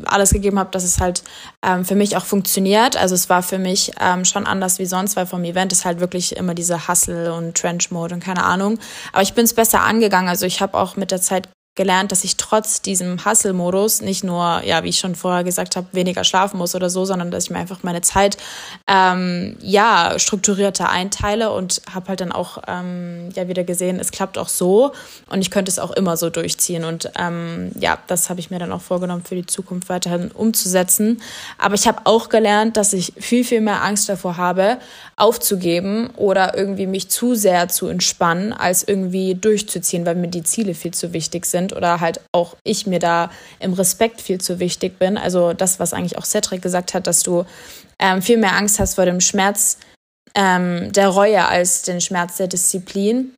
alles gegeben habe, dass es halt ähm, für mich auch funktioniert. Also es war für mich ähm, schon anders wie sonst, weil vom Event ist halt wirklich immer diese Hustle und Trench Mode und keine Ahnung. Aber ich bin es besser angegangen. Also ich habe auch mit der Zeit gelernt, dass ich trotz diesem Hustle-Modus nicht nur, ja, wie ich schon vorher gesagt habe, weniger schlafen muss oder so, sondern dass ich mir einfach meine Zeit, ähm, ja, strukturierter einteile und habe halt dann auch, ähm, ja, wieder gesehen, es klappt auch so und ich könnte es auch immer so durchziehen und ähm, ja, das habe ich mir dann auch vorgenommen, für die Zukunft weiterhin umzusetzen. Aber ich habe auch gelernt, dass ich viel, viel mehr Angst davor habe, aufzugeben oder irgendwie mich zu sehr zu entspannen, als irgendwie durchzuziehen, weil mir die Ziele viel zu wichtig sind sind oder halt auch ich mir da im Respekt viel zu wichtig bin. Also das, was eigentlich auch Cedric gesagt hat, dass du ähm, viel mehr Angst hast vor dem Schmerz ähm, der Reue als den Schmerz der Disziplin.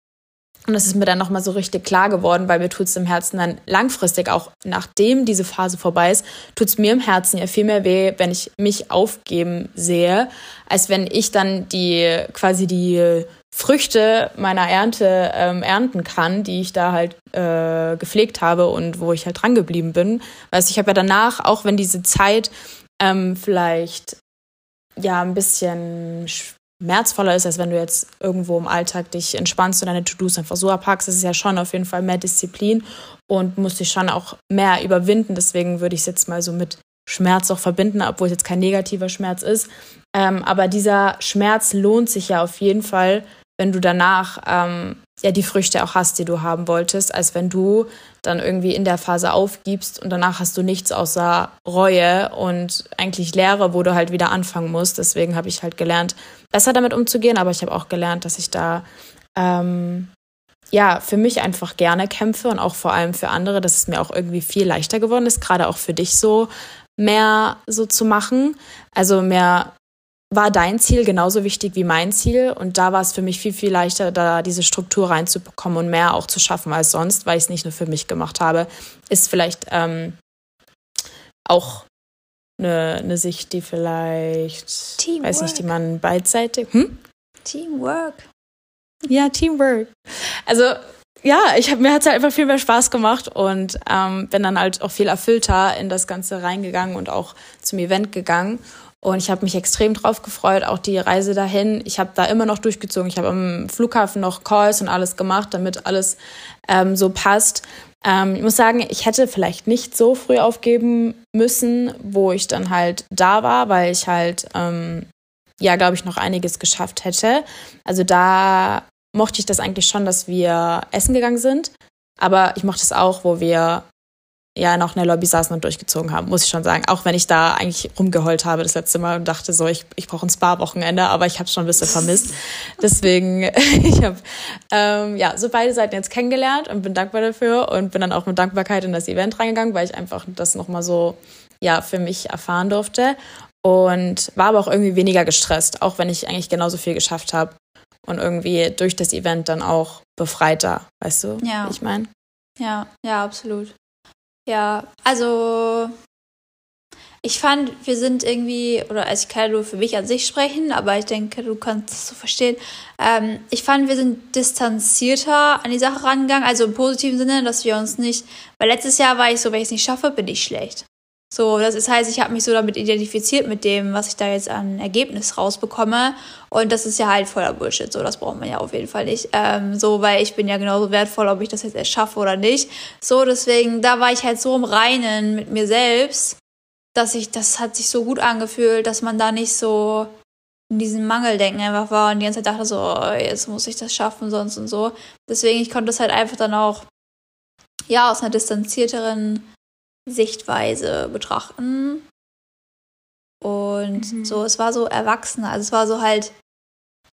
Und das ist mir dann nochmal so richtig klar geworden, weil mir tut es im Herzen dann langfristig, auch nachdem diese Phase vorbei ist, tut es mir im Herzen ja viel mehr weh, wenn ich mich aufgeben sehe, als wenn ich dann die quasi die Früchte meiner Ernte ähm, ernten kann, die ich da halt äh, gepflegt habe und wo ich halt dran geblieben bin. Weißt ich habe ja danach, auch wenn diese Zeit ähm, vielleicht ja ein bisschen schmerzvoller ist, als wenn du jetzt irgendwo im Alltag dich entspannst und deine To-Dos einfach so abhackst, das ist ja schon auf jeden Fall mehr Disziplin und musst dich schon auch mehr überwinden. Deswegen würde ich es jetzt mal so mit Schmerz auch verbinden, obwohl es jetzt kein negativer Schmerz ist. Ähm, aber dieser Schmerz lohnt sich ja auf jeden Fall, wenn du danach ähm, ja die Früchte auch hast, die du haben wolltest, als wenn du dann irgendwie in der Phase aufgibst und danach hast du nichts außer Reue und eigentlich Leere, wo du halt wieder anfangen musst. Deswegen habe ich halt gelernt, besser damit umzugehen, aber ich habe auch gelernt, dass ich da ähm, ja, für mich einfach gerne kämpfe und auch vor allem für andere, dass es mir auch irgendwie viel leichter geworden ist, gerade auch für dich so mehr so zu machen. Also mehr war dein Ziel genauso wichtig wie mein Ziel und da war es für mich viel, viel leichter, da diese Struktur reinzubekommen und mehr auch zu schaffen als sonst, weil ich es nicht nur für mich gemacht habe. Ist vielleicht ähm, auch eine, eine Sicht, die vielleicht, Teamwork. weiß nicht, die man beidseitig. Hm? Teamwork. Ja, Teamwork. Also ja, ich hab, mir hat es halt einfach viel mehr Spaß gemacht und ähm, bin dann halt auch viel erfüllter in das Ganze reingegangen und auch zum Event gegangen. Und ich habe mich extrem drauf gefreut, auch die Reise dahin. Ich habe da immer noch durchgezogen. Ich habe am Flughafen noch Calls und alles gemacht, damit alles ähm, so passt. Ähm, ich muss sagen, ich hätte vielleicht nicht so früh aufgeben müssen, wo ich dann halt da war, weil ich halt ähm, ja, glaube ich, noch einiges geschafft hätte. Also da mochte ich das eigentlich schon, dass wir essen gegangen sind. Aber ich mochte es auch, wo wir ja noch in der Lobby saßen und durchgezogen haben, muss ich schon sagen. Auch wenn ich da eigentlich rumgeheult habe das letzte Mal und dachte so, ich, ich brauche ein Spa-Wochenende, aber ich habe es schon ein bisschen vermisst. Deswegen, [LAUGHS] ich habe ähm, ja so beide Seiten jetzt kennengelernt und bin dankbar dafür und bin dann auch mit Dankbarkeit in das Event reingegangen, weil ich einfach das nochmal so ja für mich erfahren durfte und war aber auch irgendwie weniger gestresst, auch wenn ich eigentlich genauso viel geschafft habe und irgendwie durch das Event dann auch befreiter, weißt du, ja. ich meine? Ja, ja, absolut. Ja, also ich fand, wir sind irgendwie, oder also ich kann nur für mich an sich sprechen, aber ich denke, du kannst es so verstehen. Ähm, ich fand, wir sind distanzierter an die Sache rangegangen, also im positiven Sinne, dass wir uns nicht, weil letztes Jahr war ich so, wenn ich es nicht schaffe, bin ich schlecht. So, das ist, heißt, ich habe mich so damit identifiziert mit dem, was ich da jetzt an Ergebnis rausbekomme. Und das ist ja halt voller Bullshit. So, das braucht man ja auf jeden Fall nicht. Ähm, so, weil ich bin ja genauso wertvoll, ob ich das jetzt erst schaffe oder nicht. So, deswegen, da war ich halt so im Reinen mit mir selbst, dass ich, das hat sich so gut angefühlt, dass man da nicht so in diesem Mangeldenken einfach war und die ganze Zeit dachte so, oh, jetzt muss ich das schaffen, sonst und so. Deswegen, ich konnte das halt einfach dann auch, ja, aus einer distanzierteren Sichtweise betrachten. Und mhm. so, es war so erwachsener, also es war so halt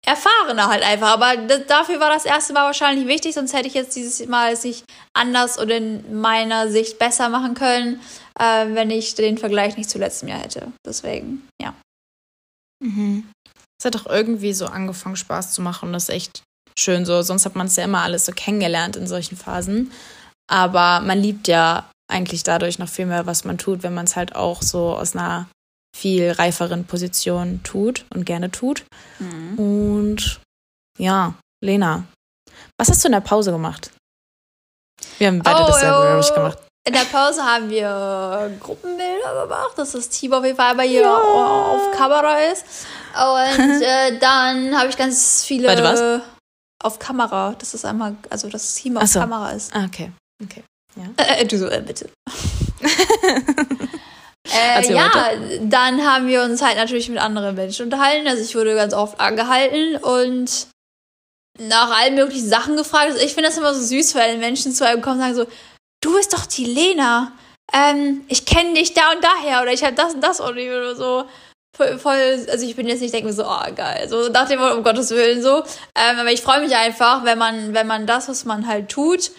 erfahrener halt einfach. Aber dafür war das erste Mal wahrscheinlich wichtig, sonst hätte ich jetzt dieses Mal es nicht anders oder in meiner Sicht besser machen können, äh, wenn ich den Vergleich nicht zu letztem Jahr hätte. Deswegen, ja. Mhm. Es hat auch irgendwie so angefangen, Spaß zu machen und das ist echt schön so. Sonst hat man es ja immer alles so kennengelernt in solchen Phasen. Aber man liebt ja eigentlich dadurch noch viel mehr, was man tut, wenn man es halt auch so aus einer viel reiferen Position tut und gerne tut. Mhm. Und ja, Lena, was hast du in der Pause gemacht? Wir haben beide oh, dasselbe, glaube ich, gemacht. In der Pause haben wir Gruppenbilder gemacht, dass das Team auf jeden Fall bei hier ja. auf Kamera ist. Und [LAUGHS] äh, dann habe ich ganz viele. Warte, was? Auf Kamera, dass das einmal, also das Team auf so. Kamera ist. Ah, okay. Okay. Ja. Äh, du so, äh, bitte. [LAUGHS] äh, ja, dann haben wir uns halt natürlich mit anderen Menschen unterhalten. Also ich wurde ganz oft angehalten und nach allen möglichen Sachen gefragt. Also ich finde das immer so süß, weil Menschen zu einem kommen und sagen so, du bist doch die Lena. Ähm, ich kenne dich da und daher oder ich habe das und das oder so. Voll, voll, also ich bin jetzt nicht, denke mir so, oh geil, so nach dem um Gottes Willen so. Ähm, aber ich freue mich einfach, wenn man, wenn man das, was man halt tut,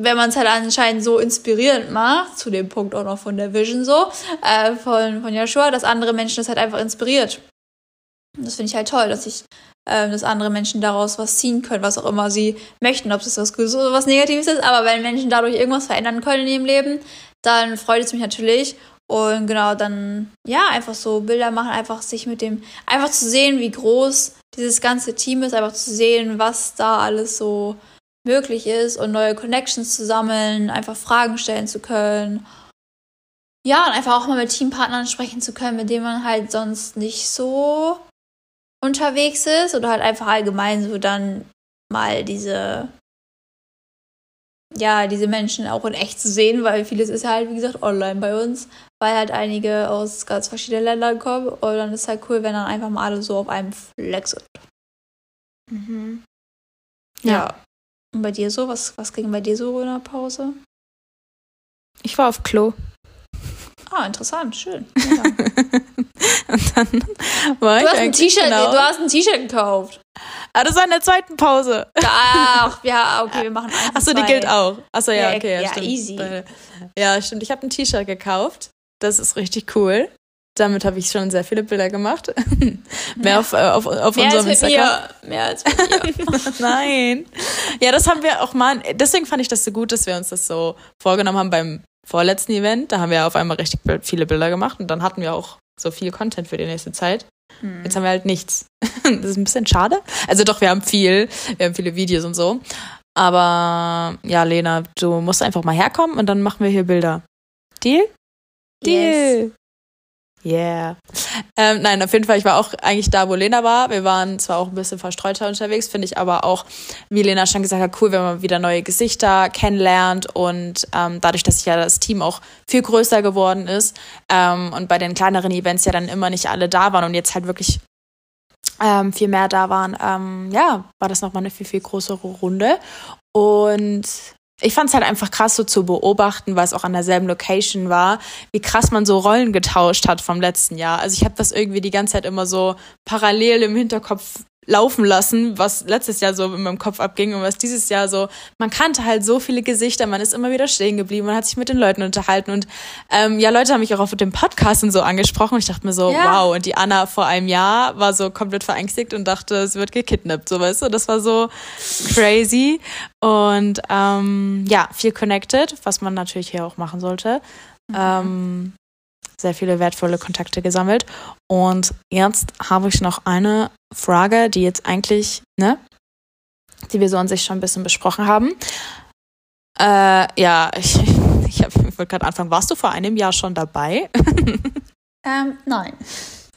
wenn man es halt anscheinend so inspirierend macht, zu dem Punkt auch noch von der Vision so, äh, von, von Joshua, dass andere Menschen das halt einfach inspiriert. Und das finde ich halt toll, dass ich, äh, dass andere Menschen daraus was ziehen können, was auch immer sie möchten, ob es was Gutes oder was Negatives ist, aber wenn Menschen dadurch irgendwas verändern können in ihrem Leben, dann freut es mich natürlich. Und genau, dann, ja, einfach so Bilder machen, einfach sich mit dem, einfach zu sehen, wie groß dieses ganze Team ist, einfach zu sehen, was da alles so möglich ist und neue Connections zu sammeln, einfach Fragen stellen zu können. Ja, und einfach auch mal mit Teampartnern sprechen zu können, mit denen man halt sonst nicht so unterwegs ist oder halt einfach allgemein so dann mal diese ja, diese Menschen auch in echt zu sehen, weil vieles ist halt, wie gesagt, online bei uns, weil halt einige aus ganz verschiedenen Ländern kommen und dann ist halt cool, wenn dann einfach mal alle so auf einem Flex sind. Mhm. Ja. ja. Und bei dir so? Was, was ging bei dir so in der Pause? Ich war auf Klo. Ah, interessant, schön. [LAUGHS] Ja. und dann war du ich hast ein T-Shirt, genau. du hast ein T-Shirt gekauft. Ah, das war in der zweiten Pause. Ach, ja, okay, wir machen eins. Achso, die gilt auch. Achso, ja, okay. Ja, ja stimmt. easy. Ja, stimmt. Ich habe ein T-Shirt gekauft. Das ist richtig cool. Damit habe ich schon sehr viele Bilder gemacht. [LAUGHS] Mehr Ja. auf, äh, auf, auf Mehr unserem Instagram. mir. Mehr als mit. [LAUGHS] Nein. Ja, das haben wir auch mal. Deswegen fand ich das so gut, dass wir uns das so vorgenommen haben beim vorletzten Event. Da haben wir auf einmal richtig viele Bilder gemacht und dann hatten wir auch so viel Content für die nächste Zeit. Hm. Jetzt haben wir halt nichts. [LAUGHS] Das ist ein bisschen schade. Also doch, wir haben viel. Wir haben viele Videos und so. Aber ja, Lena, du musst einfach mal herkommen und dann machen wir hier Bilder. Deal? Deal. Yeah. Ähm, nein, auf jeden Fall, ich war auch eigentlich da, wo Lena war. Wir waren zwar auch ein bisschen verstreuter unterwegs, finde ich aber auch, wie Lena schon gesagt hat, cool, wenn man wieder neue Gesichter kennenlernt und ähm, dadurch, dass ja das Team auch viel größer geworden ist ähm, und bei den kleineren Events ja dann immer nicht alle da waren und jetzt halt wirklich ähm, viel mehr da waren, ähm, ja, war das nochmal eine viel, viel größere Runde. Und ich fand es halt einfach krass so zu beobachten, weil es auch an derselben Location war, wie krass man so Rollen getauscht hat vom letzten Jahr. Also ich habe das irgendwie die ganze Zeit immer so parallel im Hinterkopf laufen lassen, was letztes Jahr so in meinem Kopf abging und was dieses Jahr so, man kannte halt so viele Gesichter, man ist immer wieder stehen geblieben, man hat sich mit den Leuten unterhalten und ähm, ja, Leute haben mich auch auf dem Podcast und so angesprochen und ich dachte mir so, Ja. wow, und die Anna vor einem Jahr war so komplett verängstigt und dachte, sie wird gekidnappt, so weißt du, das war so crazy und ähm, ja, viel connected, was man natürlich hier auch machen sollte. Ähm, sehr viele wertvolle Kontakte gesammelt. Und jetzt habe ich noch eine Frage, die jetzt eigentlich, ne, die wir so an sich schon ein bisschen besprochen haben. Äh, ja, [LAUGHS] ich, ich, hab- ich wollte gerade anfangen. Warst du vor einem Jahr schon dabei? [LAUGHS] Ähm, nein.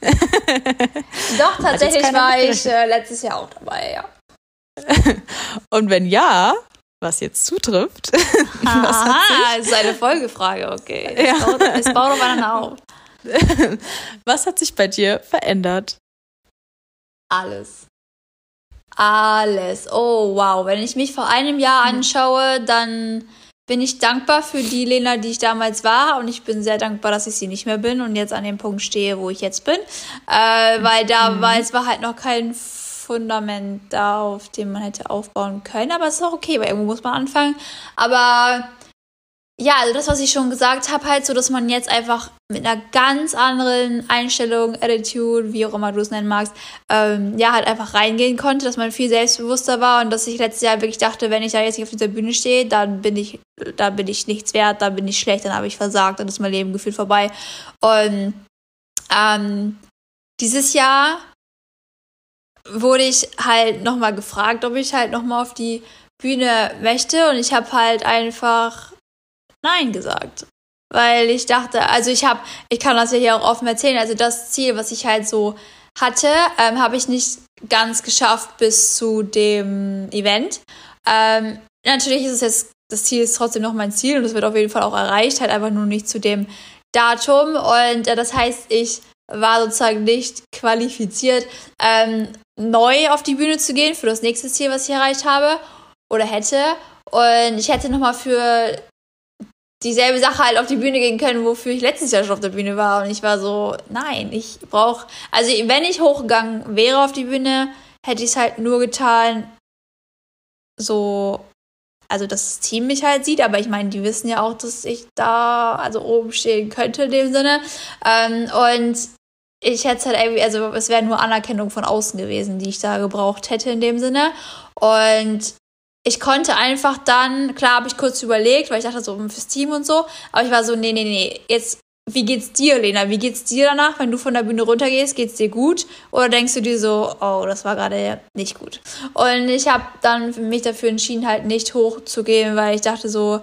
[LAUGHS] Doch, tatsächlich war ich äh, letztes Jahr auch dabei, ja. Und wenn ja, was jetzt zutrifft, [LAUGHS] Aha, das ist eine Folgefrage, okay. [LAUGHS] Es, Ja. baut, es baut aufeinander auf. [LAUGHS] was hat sich bei dir verändert? Alles. Alles. Oh, wow. Wenn ich mich vor einem Jahr anschaue, dann bin ich dankbar für die Lena, die ich damals war. Und ich bin sehr dankbar, dass ich sie nicht mehr bin und jetzt an dem Punkt stehe, wo ich jetzt bin. Äh, weil da war, es war halt noch kein Fundament da, auf dem man hätte aufbauen können. Aber es ist auch okay, weil irgendwo muss man anfangen. Aber ja, also das, was ich schon gesagt habe, halt so, dass man jetzt einfach mit einer ganz anderen Einstellung, Attitude, wie auch immer du es nennen magst, ähm, ja, halt einfach reingehen konnte, dass man viel selbstbewusster war und dass ich letztes Jahr wirklich dachte, wenn ich da jetzt nicht auf dieser Bühne stehe, dann bin ich, da bin ich nichts wert, dann bin ich schlecht, dann habe ich versagt, dann ist mein Leben gefühlt vorbei. Und ähm, dieses Jahr wurde ich halt nochmal gefragt, ob ich halt nochmal auf die Bühne möchte und ich habe halt einfach Nein gesagt. Weil ich dachte, also ich habe, ich kann das ja hier auch offen erzählen, also das Ziel, was ich halt so hatte, ähm, habe ich nicht ganz geschafft bis zu dem Event. Ähm, natürlich ist es jetzt, das Ziel ist trotzdem noch mein Ziel und es wird auf jeden Fall auch erreicht, halt einfach nur nicht zu dem Datum. Und äh, das heißt, ich war sozusagen nicht qualifiziert, ähm, neu auf die Bühne zu gehen für das nächste Ziel, was ich erreicht habe oder hätte. Und ich hätte nochmal für dieselbe Sache halt auf die Bühne gehen können, wofür ich letztes Jahr schon auf der Bühne war. Und ich war so, nein, ich brauche, also wenn ich hochgegangen wäre auf die Bühne, hätte ich es halt nur getan, so, also das Team mich halt sieht, aber ich meine, die wissen ja auch, dass ich da, also oben stehen könnte in dem Sinne. Ähm, und ich hätte es halt irgendwie, also es wäre nur Anerkennung von außen gewesen, die ich da gebraucht hätte in dem Sinne. Und ich konnte einfach dann, klar habe ich kurz überlegt, weil ich dachte so fürs Team und so, aber ich war so, nee, nee, nee, jetzt, wie geht's dir, Lena? Wie geht's dir danach, wenn du von der Bühne runtergehst? Geht's dir gut? Oder denkst du dir so, oh, das war gerade nicht gut? Und ich habe dann mich dafür entschieden, halt nicht hochzugehen, weil ich dachte so,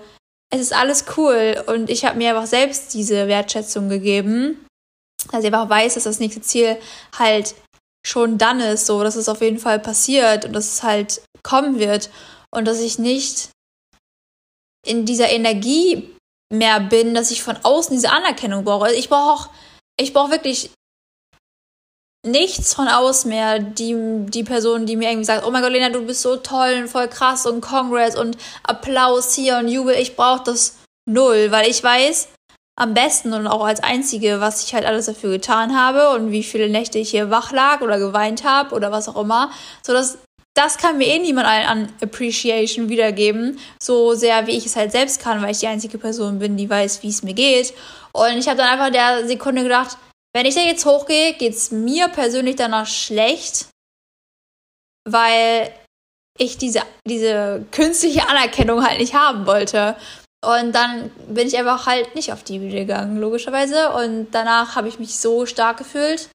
es ist alles cool und ich habe mir einfach selbst diese Wertschätzung gegeben, dass ich einfach weiß, dass das nächste Ziel halt schon dann ist, so, dass es auf jeden Fall passiert und dass es halt kommen wird und dass ich nicht in dieser Energie mehr bin, dass ich von außen diese Anerkennung brauche. Also ich brauche auch, ich brauche wirklich nichts von außen mehr. Die, die Person, die mir irgendwie sagt, oh mein Gott, Lena, du bist so toll und voll krass und Congress und Applaus hier und Jubel, ich brauche das null, weil ich weiß am besten und auch als Einzige, was ich halt alles dafür getan habe und wie viele Nächte ich hier wach lag oder geweint habe oder was auch immer, so dass das kann mir eh niemand an, Appreciation wiedergeben, so sehr wie ich es halt selbst kann, weil ich die einzige Person bin, die weiß, wie es mir geht. Und ich habe dann einfach der Sekunde gedacht, wenn ich da jetzt hochgehe, geht es mir persönlich danach schlecht, weil ich diese, diese künstliche Anerkennung halt nicht haben wollte. Und dann bin ich einfach halt nicht auf die Bühne gegangen, logischerweise. Und danach habe ich mich so stark gefühlt,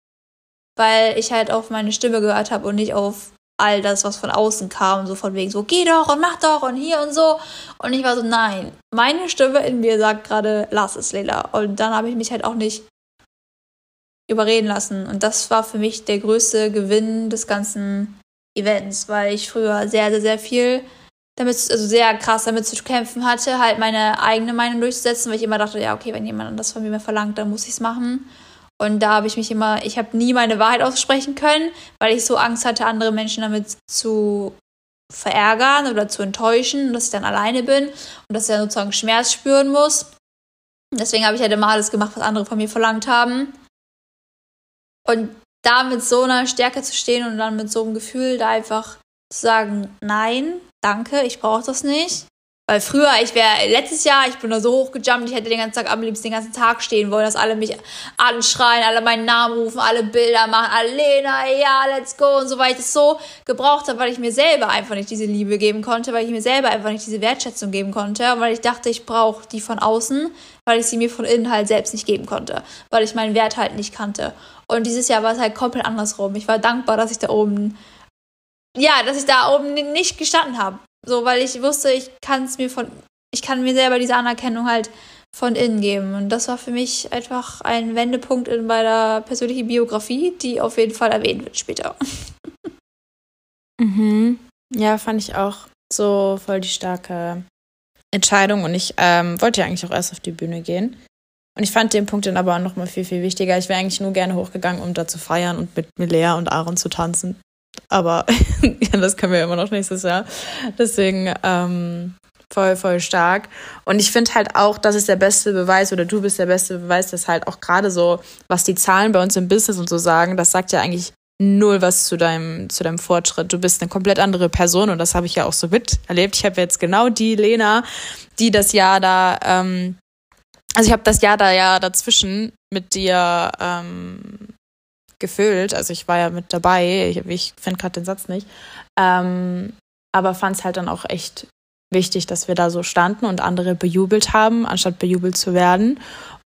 weil ich halt auf meine Stimme gehört habe und nicht auf all das, was von außen kam, so von wegen so, geh doch und mach doch und hier und so. Und ich war so, nein, meine Stimme in mir sagt gerade, lass es, Lela. Und dann habe ich mich halt auch nicht überreden lassen. Und das war für mich der größte Gewinn des ganzen Events, weil ich früher sehr, sehr, sehr viel damit, also sehr krass damit zu kämpfen hatte, halt meine eigene Meinung durchzusetzen, weil ich immer dachte, ja, okay, wenn jemand das von mir verlangt, dann muss ich es machen. Und da habe ich mich immer, ich habe nie meine Wahrheit aussprechen können, weil ich so Angst hatte, andere Menschen damit zu verärgern oder zu enttäuschen, dass ich dann alleine bin und dass ich dann sozusagen Schmerz spüren muss. Deswegen habe ich halt immer alles gemacht, was andere von mir verlangt haben. Und da mit so einer Stärke zu stehen und dann mit so einem Gefühl da einfach zu sagen, nein, danke, ich brauche das nicht. Weil früher, ich wäre letztes Jahr, ich bin da so hochgejumpt, ich hätte den ganzen Tag am liebsten den ganzen Tag stehen wollen, dass alle mich anschreien, alle meinen Namen rufen, alle Bilder machen, alle Lena, ja, let's go und so, weil ich das so gebraucht habe, weil ich mir selber einfach nicht diese Liebe geben konnte, weil ich mir selber einfach nicht diese Wertschätzung geben konnte und weil ich dachte, ich brauche die von außen, weil ich sie mir von innen halt selbst nicht geben konnte, weil ich meinen Wert halt nicht kannte. Und dieses Jahr war es halt komplett andersrum. Ich war dankbar, dass ich da oben ja, dass ich da oben nicht gestanden habe. So, weil ich wusste, ich kann es mir von, ich kann mir selber diese Anerkennung halt von innen geben. Und das war für mich einfach ein Wendepunkt in meiner persönlichen Biografie, die auf jeden Fall erwähnt wird später. [LAUGHS] Mhm. Ja, fand ich auch so voll die starke Entscheidung. Und ich ähm, wollte ja eigentlich auch erst auf die Bühne gehen. Und ich fand den Punkt dann aber noch mal viel, viel wichtiger. Ich wäre eigentlich nur gerne hochgegangen, um da zu feiern und mit Milea und Aaron zu tanzen. Aber [LAUGHS] ja, das können wir immer noch nächstes Jahr. Deswegen ähm, voll, voll stark. Und ich finde halt auch, das ist der beste Beweis oder du bist der beste Beweis, dass halt auch gerade so, was die Zahlen bei uns im Business und so sagen, das sagt ja eigentlich null was zu deinem, zu deinem Fortschritt. Du bist eine komplett andere Person und das habe ich ja auch so miterlebt. Ich habe jetzt genau die Lena, die das Jahr da, ähm, also ich habe das Jahr da ja dazwischen mit dir ähm, gefüllt. Also ich war ja mit dabei. Ich, ich finde gerade den Satz nicht. Ähm, aber fand es halt dann auch echt wichtig, dass wir da so standen und andere bejubelt haben, anstatt bejubelt zu werden.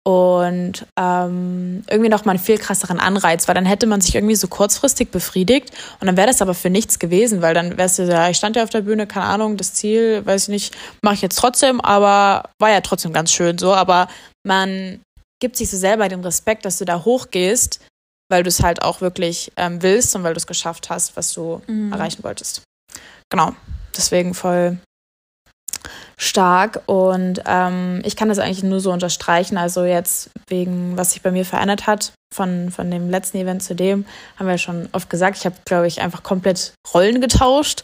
Und ähm, irgendwie noch mal einen viel krasseren Anreiz, weil dann hätte man sich irgendwie so kurzfristig befriedigt und dann wäre das aber für nichts gewesen, weil dann wärst du ja, ich stand ja auf der Bühne, keine Ahnung, das Ziel, weiß ich nicht, mache ich jetzt trotzdem, aber war ja trotzdem ganz schön so. Aber man gibt sich so selber den Respekt, dass du da hochgehst weil du es halt auch wirklich ähm, willst und weil du es geschafft hast, was du mhm. erreichen wolltest. Genau, deswegen voll stark und ähm, ich kann das eigentlich nur so unterstreichen. Also jetzt wegen, was sich bei mir verändert hat, von, von dem letzten Event zu dem, haben wir schon oft gesagt, ich habe, glaube ich, einfach komplett Rollen getauscht.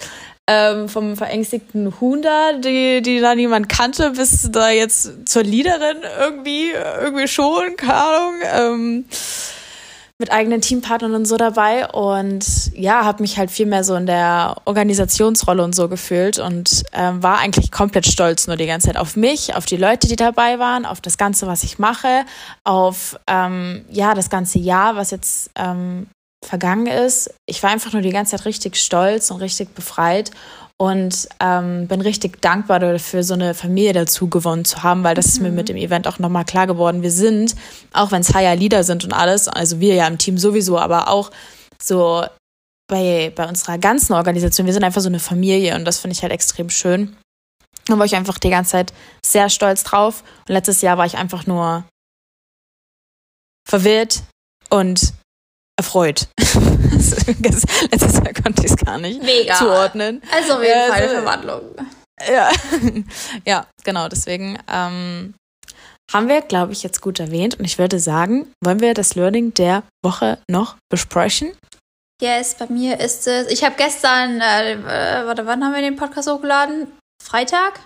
Ähm, vom verängstigten Huhn da, die, die da niemand kannte, bis da jetzt zur Leaderin irgendwie, irgendwie schon, keine Ahnung. Ähm, mit eigenen Teampartnern und so dabei. Und ja, habe mich halt viel mehr so in der Organisationsrolle und so gefühlt und ähm, war eigentlich komplett stolz nur die ganze Zeit auf mich, auf die Leute, die dabei waren, auf das Ganze, was ich mache, auf ähm, ja das ganze Jahr, was jetzt ähm, vergangen ist. Ich war einfach nur die ganze Zeit richtig stolz und richtig befreit und ähm, bin richtig dankbar dafür, so eine Familie dazu gewonnen zu haben, weil das mhm. ist mir mhm. mit dem Event auch nochmal klar geworden. Wir sind, auch wenn es Higher Leader sind und alles, also wir ja im Team sowieso, aber auch so bei, bei unserer ganzen Organisation, wir sind einfach so eine Familie und das finde ich halt extrem schön. Da war ich einfach die ganze Zeit sehr stolz drauf. Und letztes Jahr war ich einfach nur verwirrt und erfreut. [LAUGHS] Letztes Jahr konnte ich es gar nicht Mega. zuordnen. Also auf jeden ja, Fall eine Verwandlung. Ja, [LAUGHS] ja genau. Deswegen ähm, haben wir, glaube ich, jetzt gut erwähnt. Und ich würde sagen, wollen wir das Learning der Woche noch besprechen? Yes, bei mir ist es. Ich habe gestern, äh, warte, wann haben wir den Podcast hochgeladen? Freitag?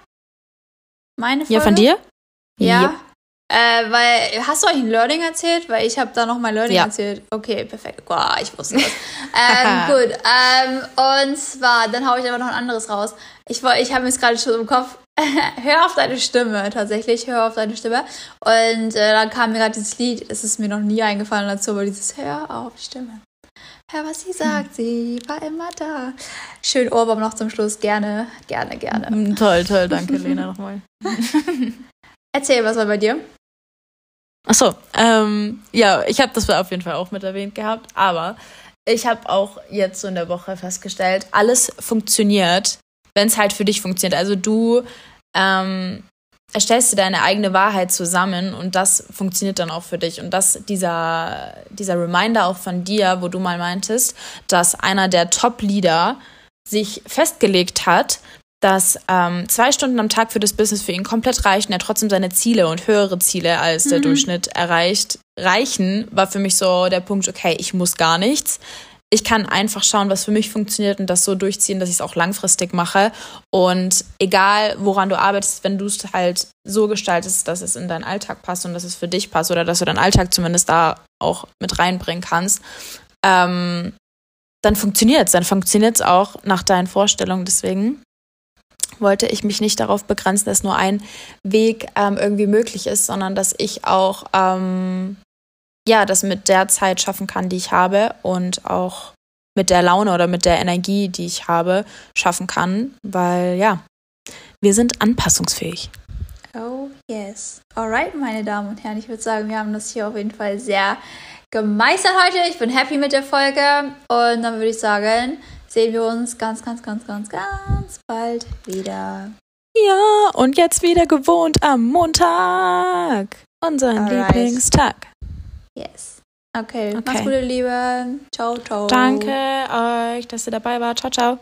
Meine Folge? Ja, von dir? Ja. Yep. Äh, weil, hast du euch ein Learning erzählt? Weil ich habe da noch mein Learning Ja. erzählt. Okay, perfekt. Boah, ich wusste das. [LAUGHS] ähm, gut. Ähm, und zwar, dann hau ich aber noch ein anderes raus. Ich, ich habe mir es gerade schon im Kopf. [LAUGHS] hör auf deine Stimme, tatsächlich. Hör auf deine Stimme. Und äh, dann kam mir gerade dieses Lied. Es ist mir noch nie eingefallen dazu, aber dieses Hör auf die Stimme. Hör, was sie sagt. Sie war immer da. Schön Ohrwurm noch zum Schluss. Gerne, gerne, gerne. Toll, toll, danke [LAUGHS] Lena nochmal. Erzähl, was war bei dir? Achso, ähm, ja, ich habe das auf jeden Fall auch mit erwähnt gehabt, aber ich habe auch jetzt so in der Woche festgestellt, alles funktioniert, wenn es halt für dich funktioniert. Also du ähm, erstellst dir deine eigene Wahrheit zusammen und das funktioniert dann auch für dich. Und das, dieser, dieser Reminder auch von dir, wo du mal meintest, dass einer der Top-Leader sich festgelegt hat, dass ähm, zwei Stunden am Tag für das Business für ihn komplett reichen, er trotzdem seine Ziele und höhere Ziele als der Durchschnitt erreicht, reichen, war für mich so der Punkt, okay, ich muss gar nichts. Ich kann einfach schauen, was für mich funktioniert und das so durchziehen, dass ich es auch langfristig mache. Und egal, woran du arbeitest, wenn du es halt so gestaltest, dass es in deinen Alltag passt und dass es für dich passt oder dass du deinen Alltag zumindest da auch mit reinbringen kannst, ähm, dann funktioniert es. Dann funktioniert es auch nach deinen Vorstellungen. Deswegen wollte ich mich nicht darauf begrenzen, dass nur ein Weg ähm, irgendwie möglich ist, sondern dass ich auch ähm, ja das mit der Zeit schaffen kann, die ich habe und auch mit der Laune oder mit der Energie, die ich habe, schaffen kann, weil ja, wir sind anpassungsfähig. Oh yes. Alright, meine Damen und Herren, ich würde sagen, wir haben das hier auf jeden Fall sehr gemeistert heute. Ich bin happy mit der Folge und dann würde ich sagen, sehen wir uns ganz, ganz, ganz, ganz, ganz bald wieder. Ja, und jetzt wieder gewohnt am Montag, unseren Alright. Lieblingstag. Yes. Okay, Okay. mach's gut, ihr Lieben. Ciao, ciao. Danke euch, dass ihr dabei wart. Ciao, ciao.